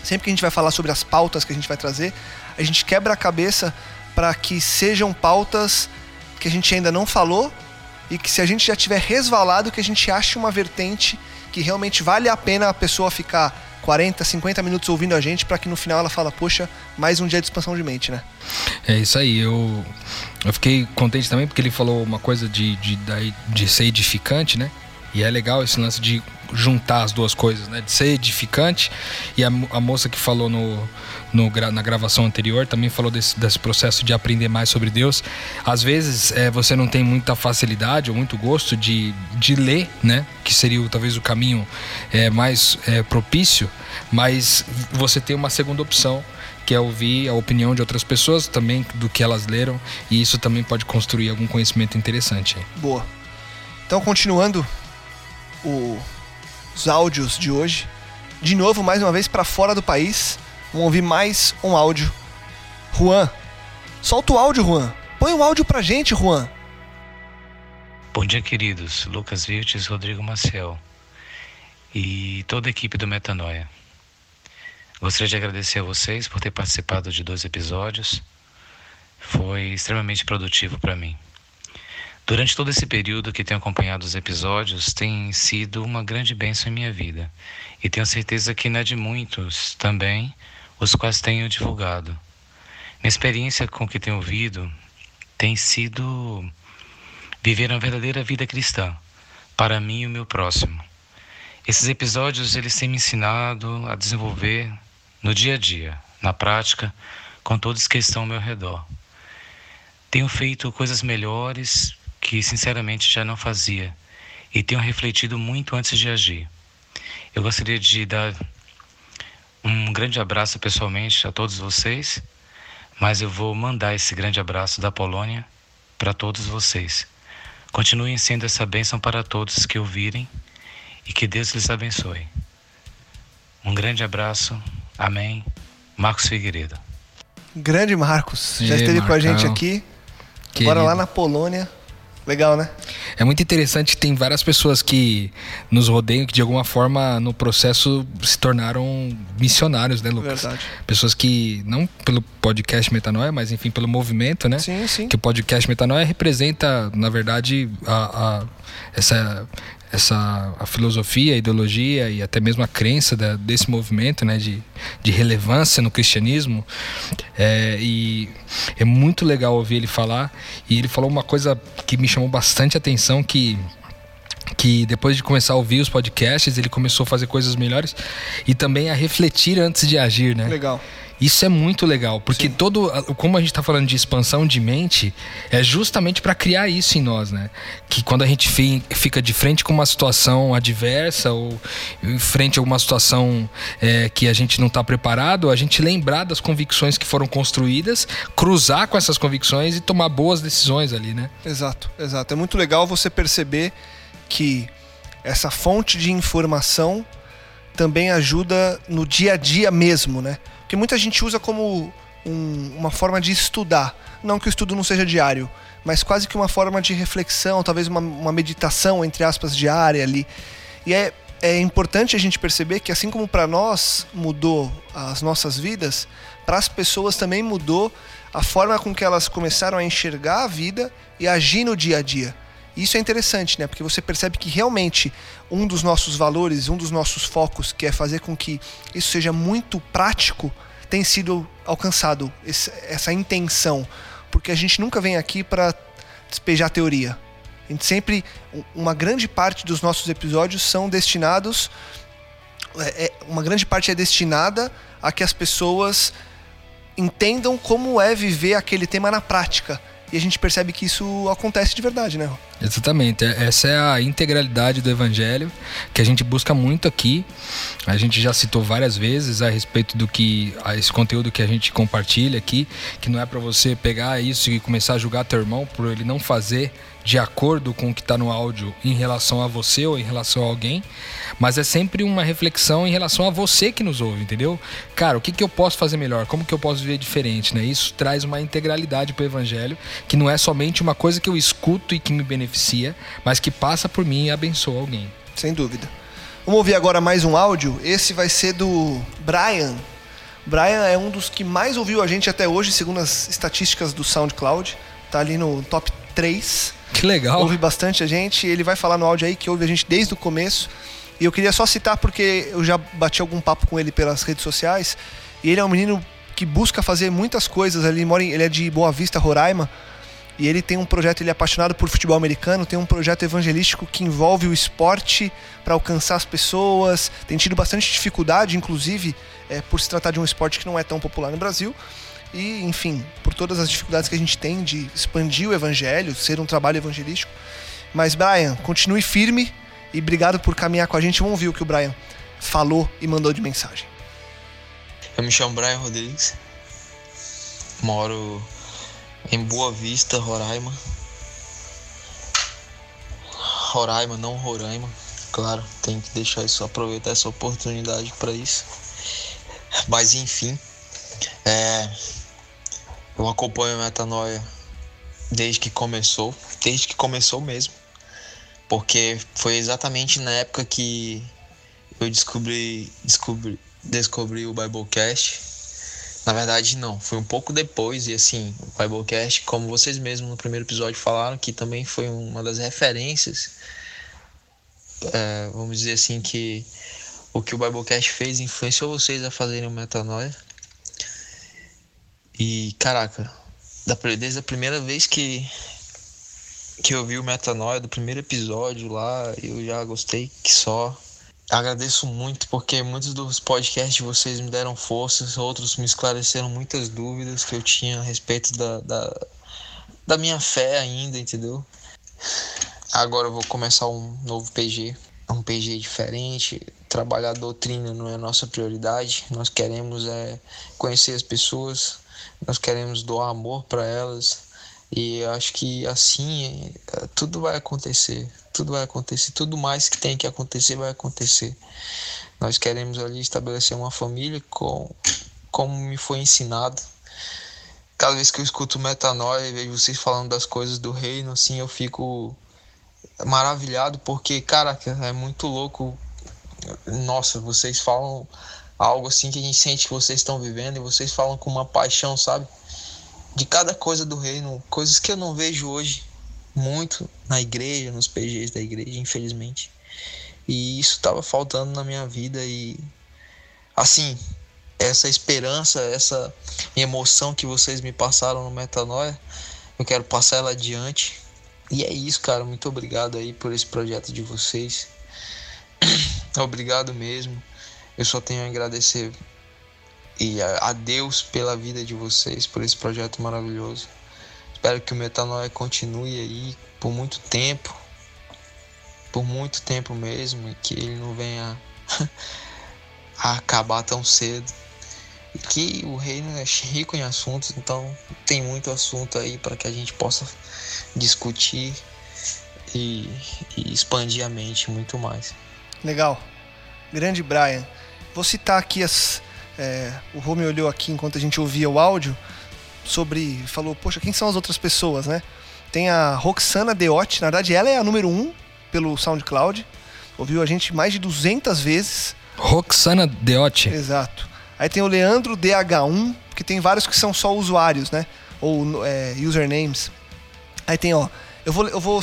sempre que a gente vai falar sobre as pautas que a gente vai trazer, a gente quebra a cabeça para que sejam pautas que a gente ainda não falou e que se a gente já tiver resvalado, que a gente ache uma vertente que realmente vale a pena a pessoa ficar 40, 50 minutos ouvindo a gente para que no final ela fala, poxa, mais um dia de expansão de mente, né? É isso aí, eu, eu fiquei contente também porque ele falou uma coisa de, de, de, ser edificante, né? E é legal esse lance de juntar as duas coisas, né? De ser edificante. E a, a moça que falou no, no, na gravação anterior também falou desse, desse processo de aprender mais sobre Deus. Às vezes é, você não tem muita facilidade ou muito gosto de, de ler, né? Que seria talvez o caminho é, mais é, propício, mas você tem uma segunda opção que é ouvir a opinião de outras pessoas também do que elas leram e isso também pode construir algum conhecimento interessante. Boa. Então, continuando o, os áudios de hoje. De novo, mais uma vez, para fora do país. Vamos ouvir mais um áudio. Juan, solta o áudio, Juan. Põe o áudio pra gente, Juan. Bom dia, queridos. Lucas Virtes, Rodrigo Maciel e toda a equipe do Metanoia. Gostaria de agradecer a vocês por ter participado de dois episódios. Foi extremamente produtivo para mim. Durante todo esse período que tenho acompanhado os episódios, tem sido uma grande bênção em minha vida. E tenho certeza que não é de muitos também, os quais tenho divulgado. Minha experiência com o que tenho ouvido tem sido viver uma verdadeira vida cristã, para mim e o meu próximo. Esses episódios eles têm me ensinado a desenvolver no dia a dia, na prática, com todos que estão ao meu redor. Tenho feito coisas melhores que sinceramente já não fazia e tenho refletido muito antes de agir. Eu gostaria de dar um grande abraço pessoalmente a todos vocês, mas eu vou mandar esse grande abraço da Polônia para todos vocês. Continuem sendo essa bênção para todos que ouvirem e que Deus lhes abençoe. Um grande abraço. Amém. Marcos Figueiredo. Grande Marcos, já esteve Marcão. com a gente aqui. Querido. Agora lá na Polônia. Legal, né? É muito interessante tem várias pessoas que nos rodeiam que de alguma forma no processo se tornaram missionários, né, Lucas? Verdade. Pessoas que, não pelo podcast Metanoia, mas enfim, pelo movimento, né? Sim, sim. Que o podcast Metanoia representa, na verdade, a, a essa essa a filosofia, a ideologia e até mesmo a crença da, desse movimento, né, de, de relevância no cristianismo. É, e é muito legal ouvir ele falar. E ele falou uma coisa que me chamou bastante atenção que que depois de começar a ouvir os podcasts, ele começou a fazer coisas melhores e também a refletir antes de agir, né? Legal. Isso é muito legal, porque Sim. todo, como a gente está falando de expansão de mente, é justamente para criar isso em nós, né? Que quando a gente fica de frente com uma situação adversa ou em frente a uma situação é, que a gente não está preparado, a gente lembrar das convicções que foram construídas, cruzar com essas convicções e tomar boas decisões ali, né? Exato, exato. É muito legal você perceber que essa fonte de informação também ajuda no dia a dia mesmo, né? que muita gente usa como um, uma forma de estudar. Não que o estudo não seja diário, mas quase que uma forma de reflexão, talvez uma, uma meditação, entre aspas, diária ali. E é, é importante a gente perceber que, assim como para nós mudou as nossas vidas, para as pessoas também mudou a forma com que elas começaram a enxergar a vida e agir no dia a dia. Isso é interessante, né? Porque você percebe que realmente um dos nossos valores, um dos nossos focos, que é fazer com que isso seja muito prático, tem sido alcançado esse, essa intenção. Porque a gente nunca vem aqui para despejar teoria. A gente sempre, uma grande parte dos nossos episódios são destinados, é, é, uma grande parte é destinada a que as pessoas entendam como é viver aquele tema na prática. E a gente percebe que isso acontece de verdade, né? Exatamente. É, essa é a integralidade do evangelho que a gente busca muito aqui. A gente já citou várias vezes a respeito do que esse conteúdo que a gente compartilha aqui, que não é para você pegar isso e começar a julgar teu irmão por ele não fazer de acordo com o que está no áudio em relação a você ou em relação a alguém, mas é sempre uma reflexão em relação a você que nos ouve, entendeu? Cara, o que, que eu posso fazer melhor? Como que eu posso viver diferente, né? Isso traz uma integralidade para o evangelho, que não é somente uma coisa que eu escuto e que me beneficia, mas que passa por mim e abençoa alguém. Sem dúvida. Vamos ouvir agora mais um áudio. Esse vai ser do Brian. Brian é um dos que mais ouviu a gente até hoje, segundo as estatísticas do SoundCloud. Tá ali no top 3. Que legal. Ouve bastante a gente. Ele vai falar no áudio aí que ouve a gente desde o começo. E eu queria só citar porque eu já bati algum papo com ele pelas redes sociais. E ele é um menino que busca fazer muitas coisas ali. Mora ele é de Boa Vista, Roraima. E ele tem um projeto, ele é apaixonado por futebol americano, tem um projeto evangelístico que envolve o esporte para alcançar as pessoas. Tem tido bastante dificuldade, inclusive, é, por se tratar de um esporte que não é tão popular no Brasil e, enfim, por todas as dificuldades que a gente tem de expandir o evangelho, ser um trabalho evangelístico. Mas, Brian, continue firme e obrigado por caminhar com a gente. Vamos ouvir o que o Brian falou e mandou de mensagem. Eu me chamo Brian Rodrigues, moro em Boa Vista, Roraima. Roraima, não Roraima. Claro, tem que deixar isso, aproveitar essa oportunidade para isso. Mas enfim, é, eu acompanho a Metanoia desde que começou, desde que começou mesmo. Porque foi exatamente na época que eu descobri, descobri, descobri o Biblecast. Na verdade, não, foi um pouco depois. E assim, o Biblecast, como vocês mesmos no primeiro episódio falaram, que também foi uma das referências. É, vamos dizer assim, que o que o Biblecast fez influenciou vocês a fazerem o Metanoia. E caraca, desde a primeira vez que que eu vi o Metanoia do primeiro episódio lá, eu já gostei que só. Agradeço muito porque muitos dos podcasts de vocês me deram forças, outros me esclareceram muitas dúvidas que eu tinha a respeito da, da, da minha fé ainda, entendeu? Agora eu vou começar um novo PG, um PG diferente. Trabalhar doutrina não é nossa prioridade, nós queremos é conhecer as pessoas, nós queremos doar amor para elas e acho que assim é, tudo vai acontecer, tudo vai acontecer, tudo mais que tem que acontecer vai acontecer. Nós queremos ali estabelecer uma família com como me foi ensinado. Cada vez que eu escuto metanoia e vejo vocês falando das coisas do reino, assim, eu fico maravilhado porque, cara, é muito louco. Nossa, vocês falam algo assim que a gente sente que vocês estão vivendo e vocês falam com uma paixão, sabe? De cada coisa do reino, coisas que eu não vejo hoje muito na igreja, nos PGs da igreja, infelizmente. E isso estava faltando na minha vida e assim, essa esperança, essa emoção que vocês me passaram no Metanoia, eu quero passar ela adiante. E é isso, cara. Muito obrigado aí por esse projeto de vocês. [CLEARS THROAT] obrigado mesmo. Eu só tenho a agradecer e a, Deus pela vida de vocês, por esse projeto maravilhoso. Espero que o Metanoia continue aí por muito tempo, por muito tempo mesmo, e que ele não venha [LAUGHS] a acabar tão cedo. E que o reino é rico em assuntos, então tem muito assunto aí para que a gente possa discutir e, e expandir a mente muito mais. Legal. Grande Brian. Vou citar aqui as. É, o Rome olhou aqui enquanto a gente ouvia o áudio sobre. Falou, poxa, quem são as outras pessoas, né? Tem a Roxana Deotti, na verdade ela é a número 1 um pelo SoundCloud. Ouviu a gente mais de 200 vezes. Roxana Deotti. Exato. Aí tem o Leandro DH1, que tem vários que são só usuários, né? Ou é, usernames. Aí tem, ó. Eu vou, eu vou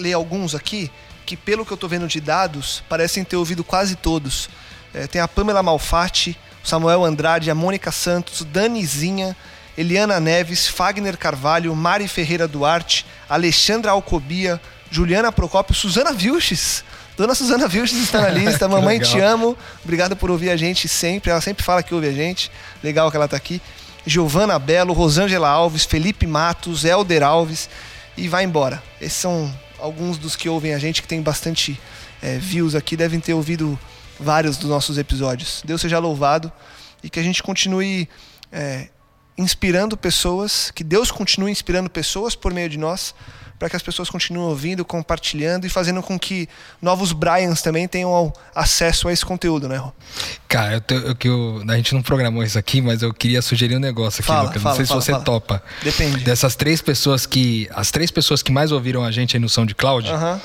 ler alguns aqui que, pelo que eu tô vendo de dados, parecem ter ouvido quase todos. É, tem a Pamela Malfatti, o Samuel Andrade, a Mônica Santos, Danizinha, Eliana Neves, Fagner Carvalho, Mari Ferreira Duarte, Alexandra Alcobia, Juliana Procópio, Suzana Vilches. Dona Suzana Vilches está na [LAUGHS] lista. Mamãe, te amo. Obrigado por ouvir a gente sempre. Ela sempre fala que ouve a gente. Legal que ela está aqui. Giovana Belo, Rosângela Alves, Felipe Matos, Helder Alves e vai embora. Esses são alguns dos que ouvem a gente, que tem bastante é, views aqui, devem ter ouvido vários dos nossos episódios. Deus seja louvado e que a gente continue é, inspirando pessoas, que Deus continue inspirando pessoas por meio de nós para que as pessoas continuem ouvindo, compartilhando e fazendo com que novos Bryans também tenham acesso a esse conteúdo, né, Rô? Cara, eu, te, eu, eu, a gente não programou isso aqui, mas eu queria sugerir um negócio aqui, fala, Lucas. Fala, não sei fala, se você fala. topa. Depende. Dessas três pessoas que. As três pessoas que mais ouviram a gente aí no SoundCloud, uh -huh.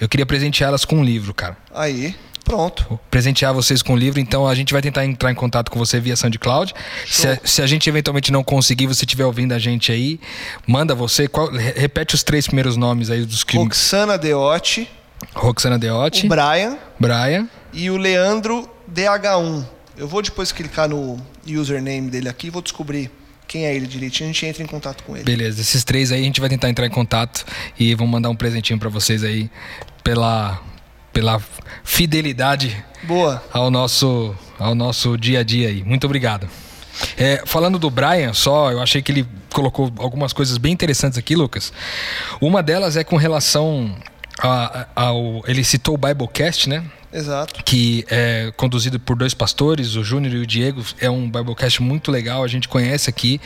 eu queria presenteá-las com um livro, cara. Aí. Pronto. Presentear vocês com o livro, então a gente vai tentar entrar em contato com você via SoundCloud. Se a, se a, gente eventualmente não conseguir, você estiver ouvindo a gente aí, manda você. Qual, repete os três primeiros nomes aí dos que. Roxana Deotti. Roxana Deotti. O Brian. Brian. E o Leandro DH1. Eu vou depois clicar no username dele aqui e vou descobrir quem é ele direitinho, a gente entra em contato com ele. Beleza, esses três aí a gente vai tentar entrar em contato e vamos mandar um presentinho para vocês aí pela pela fidelidade Boa. ao nosso ao nosso dia a dia aí. Muito obrigado. É, falando do Brian, só eu achei que ele colocou algumas coisas bem interessantes aqui, Lucas. Uma delas é com relação a, ao ele citou o Biblecast, né? Exato. Que é conduzido por dois pastores, o Júnior e o Diego. É um Biblecast muito legal, a gente conhece aqui.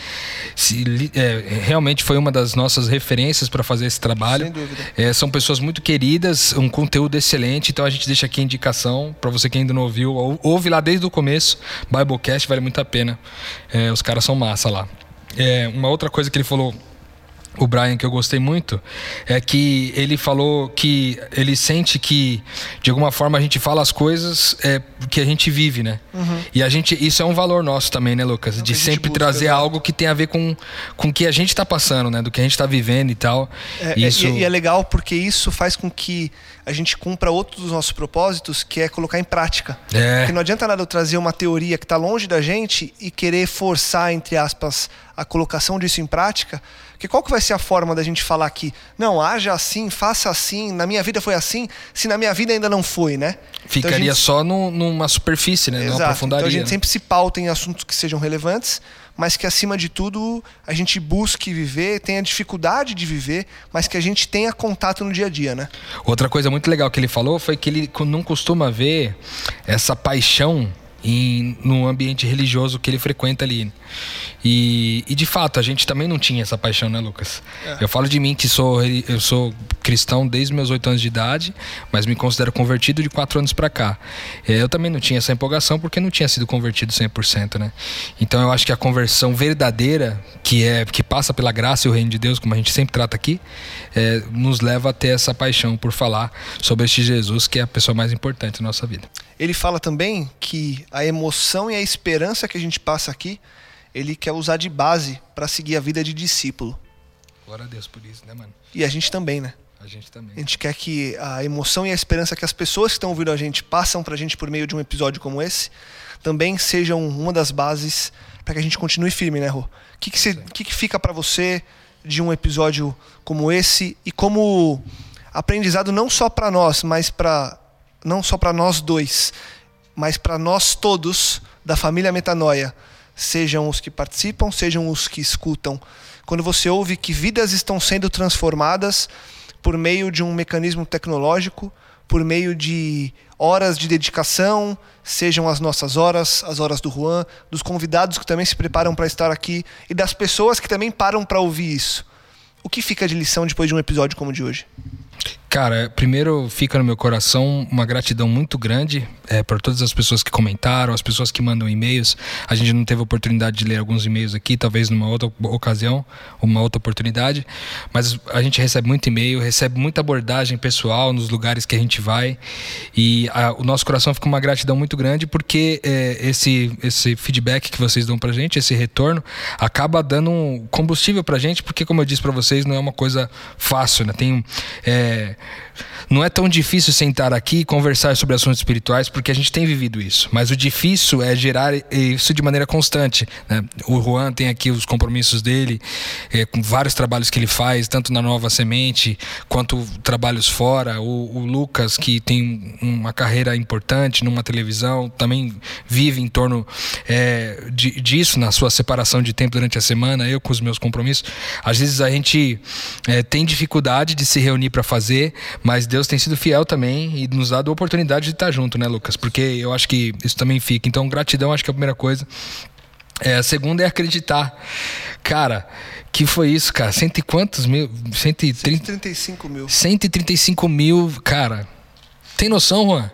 Se, é, realmente foi uma das nossas referências para fazer esse trabalho. Sem dúvida. É, são pessoas muito queridas, um conteúdo excelente. Então a gente deixa aqui a indicação para você que ainda não ouviu. Ou, ouve lá desde o começo. Biblecast vale muito a pena. É, os caras são massa lá. É, uma outra coisa que ele falou o Brian que eu gostei muito é que ele falou que ele sente que de alguma forma a gente fala as coisas é, que a gente vive, né? Uhum. E a gente isso é um valor nosso também, né, Lucas? É de sempre busca, trazer exatamente. algo que tem a ver com com o que a gente está passando, né? Do que a gente está vivendo e tal. É, isso... e, e é legal porque isso faz com que a gente cumpra outro dos nossos propósitos, que é colocar em prática. É. Porque não adianta nada eu trazer uma teoria que está longe da gente e querer forçar, entre aspas, a colocação disso em prática. Porque qual que vai ser a forma da gente falar aqui? Não, haja assim, faça assim, na minha vida foi assim, se na minha vida ainda não foi, né? Ficaria então gente... só numa superfície, né? Exato. Não aprofundaria. Então a gente né? sempre se pauta em assuntos que sejam relevantes, mas que acima de tudo a gente busque viver, tenha dificuldade de viver, mas que a gente tenha contato no dia a dia, né? Outra coisa muito legal que ele falou foi que ele não costuma ver essa paixão em, no ambiente religioso que ele frequenta ali. E, e, de fato, a gente também não tinha essa paixão, né, Lucas? É. Eu falo de mim que sou, eu sou cristão desde meus oito anos de idade, mas me considero convertido de quatro anos para cá. É, Eu também não tinha essa empolgação porque não tinha sido convertido 100%, né? Então eu acho que a conversão verdadeira, que é que passa pela graça e o reino de Deus, como a gente sempre trata aqui, é, nos leva a ter essa paixão por falar sobre este Jesus, que é a pessoa mais importante da nossa vida. Ele fala também que a emoção e a esperança que a gente passa aqui, ele quer usar de base para seguir a vida de discípulo. Glória a Deus por isso, né, mano? E a gente também, né? A gente também. A gente quer que a emoção e a esperança que as pessoas que estão ouvindo a gente passam pra gente por meio de um episódio como esse, também sejam uma das bases para que a gente continue firme, né, Rô? O que, que, você, que, que fica para você de um episódio como esse e como aprendizado não só para nós, mas para não só para nós dois, mas para nós todos da família Metanoia, sejam os que participam, sejam os que escutam. Quando você ouve que vidas estão sendo transformadas por meio de um mecanismo tecnológico, por meio de horas de dedicação, sejam as nossas horas, as horas do Juan, dos convidados que também se preparam para estar aqui e das pessoas que também param para ouvir isso. O que fica de lição depois de um episódio como o de hoje? Cara, primeiro fica no meu coração uma gratidão muito grande é, por todas as pessoas que comentaram, as pessoas que mandam e-mails. A gente não teve oportunidade de ler alguns e-mails aqui, talvez numa outra ocasião, uma outra oportunidade. Mas a gente recebe muito e-mail, recebe muita abordagem pessoal nos lugares que a gente vai. E a, o nosso coração fica uma gratidão muito grande porque é, esse, esse feedback que vocês dão pra gente, esse retorno, acaba dando um combustível pra gente, porque, como eu disse pra vocês, não é uma coisa fácil, né? Tem. É, não é tão difícil sentar aqui e conversar sobre assuntos espirituais, porque a gente tem vivido isso. Mas o difícil é gerar isso de maneira constante. Né? O Juan tem aqui os compromissos dele, é, com vários trabalhos que ele faz, tanto na Nova Semente quanto trabalhos fora. O, o Lucas, que tem uma carreira importante numa televisão, também vive em torno é, de, disso, na sua separação de tempo durante a semana, eu com os meus compromissos. Às vezes a gente é, tem dificuldade de se reunir para fazer, mas Deus tem sido fiel também e nos dado a oportunidade de estar junto, né, Lucas? Porque eu acho que isso também fica. Então, gratidão, acho que é a primeira coisa. É, a segunda é acreditar. Cara, que foi isso, cara? Cento e quantos mil? 130, 135 mil. 135 mil, cara. Tem noção, Juan?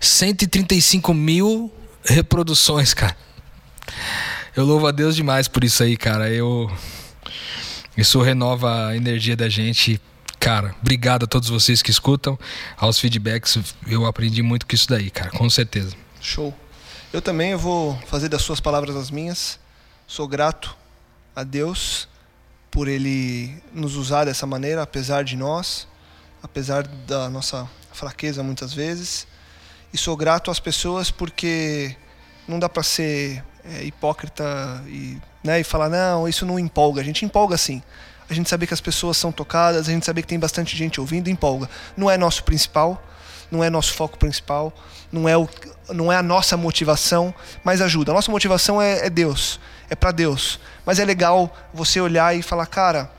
135 mil reproduções, cara. Eu louvo a Deus demais por isso aí, cara. Eu. Isso renova a energia da gente Cara, obrigado a todos vocês que escutam, aos feedbacks. Eu aprendi muito com isso daí, cara, com certeza. Show. Eu também vou fazer das suas palavras as minhas. Sou grato a Deus por Ele nos usar dessa maneira, apesar de nós, apesar da nossa fraqueza muitas vezes. E sou grato às pessoas porque não dá para ser é, hipócrita e, né, e falar, não, isso não empolga. A gente empolga sim a gente saber que as pessoas são tocadas, a gente saber que tem bastante gente ouvindo, empolga. Não é nosso principal, não é nosso foco principal, não é, o, não é a nossa motivação, mas ajuda. A nossa motivação é, é Deus, é para Deus. Mas é legal você olhar e falar, cara,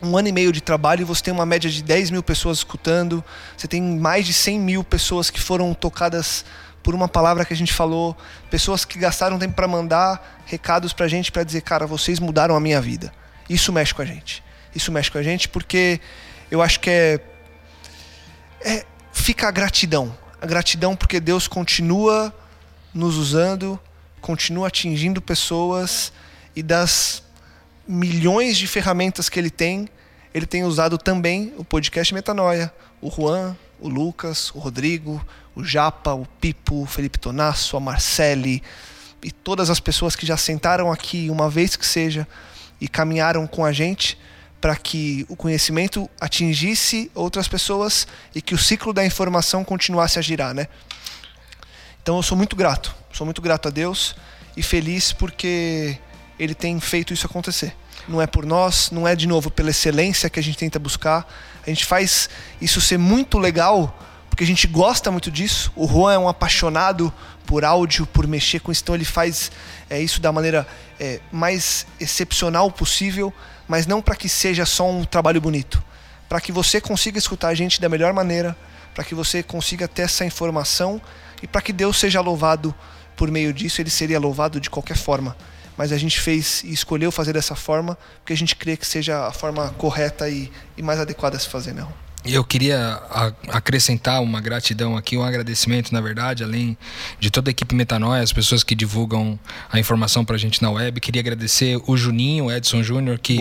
um ano e meio de trabalho e você tem uma média de 10 mil pessoas escutando, você tem mais de 100 mil pessoas que foram tocadas por uma palavra que a gente falou, pessoas que gastaram tempo para mandar recados para a gente para dizer, cara, vocês mudaram a minha vida. Isso mexe com a gente. Isso mexe com a gente porque eu acho que é, é fica a gratidão. A gratidão porque Deus continua nos usando, continua atingindo pessoas e das milhões de ferramentas que ele tem, ele tem usado também o podcast Metanoia, o Juan, o Lucas, o Rodrigo, o Japa, o Pipo, o Felipe Tonasso, a Marcele e todas as pessoas que já sentaram aqui uma vez que seja e caminharam com a gente para que o conhecimento atingisse outras pessoas e que o ciclo da informação continuasse a girar, né? Então eu sou muito grato, sou muito grato a Deus e feliz porque ele tem feito isso acontecer. Não é por nós, não é de novo pela excelência que a gente tenta buscar. A gente faz isso ser muito legal porque a gente gosta muito disso. O Juan é um apaixonado por áudio, por mexer com isso, então ele faz é, isso da maneira é, mais excepcional possível, mas não para que seja só um trabalho bonito, para que você consiga escutar a gente da melhor maneira, para que você consiga ter essa informação e para que Deus seja louvado por meio disso, ele seria louvado de qualquer forma. Mas a gente fez e escolheu fazer dessa forma porque a gente crê que seja a forma correta e, e mais adequada a se fazer, não. Eu queria acrescentar uma gratidão aqui, um agradecimento, na verdade, além de toda a equipe Metanoia, as pessoas que divulgam a informação para a gente na web. Queria agradecer o Juninho, Edson Júnior, que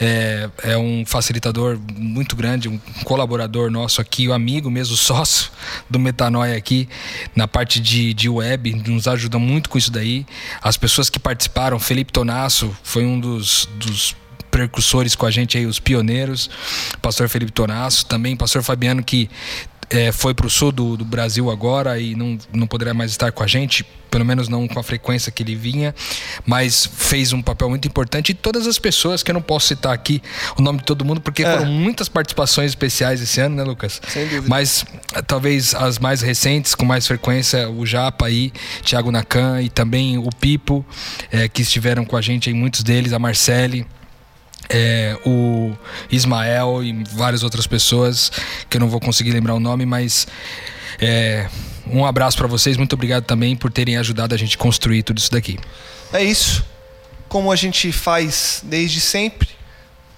é, é, um facilitador muito grande, um colaborador nosso aqui, o um amigo mesmo, [LAUGHS] sócio do Metanoia aqui, na parte de, de web, nos ajuda muito com isso daí. As pessoas que participaram, Felipe Tonasso foi um dos, dos precursores com a gente aí, os pioneiros, pastor Felipe Tonasso, também pastor Fabiano que é, foi para o sul do, do, Brasil agora e não, não poderá mais estar com a gente, pelo menos não com a frequência que ele vinha, mas fez um papel muito importante. E todas as pessoas, que eu não posso citar aqui o nome de todo mundo, porque é. foram muitas participações especiais esse ano, né, Lucas? Sem dúvida. Mas talvez as mais recentes, com mais frequência, o Japa aí, Thiago Nakan e também o Pipo, é, que estiveram com a gente aí, muitos deles, a Marcele é, o Ismael e várias outras pessoas que eu não vou conseguir lembrar o nome, mas é, um abraço para vocês, muito obrigado também por terem ajudado a gente construir tudo isso daqui. É isso. Como a gente faz desde sempre,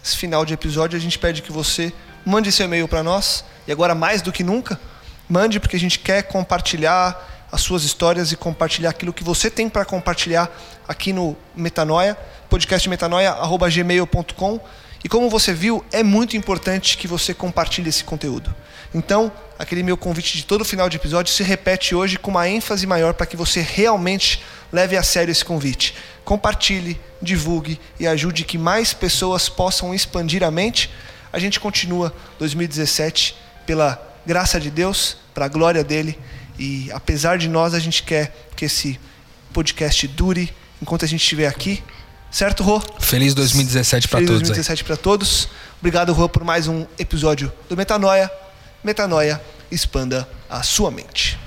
esse final de episódio a gente pede que você mande seu e-mail para nós e agora mais do que nunca, mande porque a gente quer compartilhar as suas histórias e compartilhar aquilo que você tem para compartilhar aqui no Metanoia podcastmetanoia.gmail.com. E como você viu, é muito importante que você compartilhe esse conteúdo. Então, aquele meu convite de todo final de episódio se repete hoje com uma ênfase maior para que você realmente leve a sério esse convite. Compartilhe, divulgue e ajude que mais pessoas possam expandir a mente a gente continua 2017 pela graça de Deus, para a glória dele. E apesar de nós, a gente quer que esse podcast dure enquanto a gente estiver aqui. Certo, Rô? Feliz 2017 para todos. Feliz 2017 para todos. Obrigado, Rô, por mais um episódio do Metanoia. Metanoia, expanda a sua mente.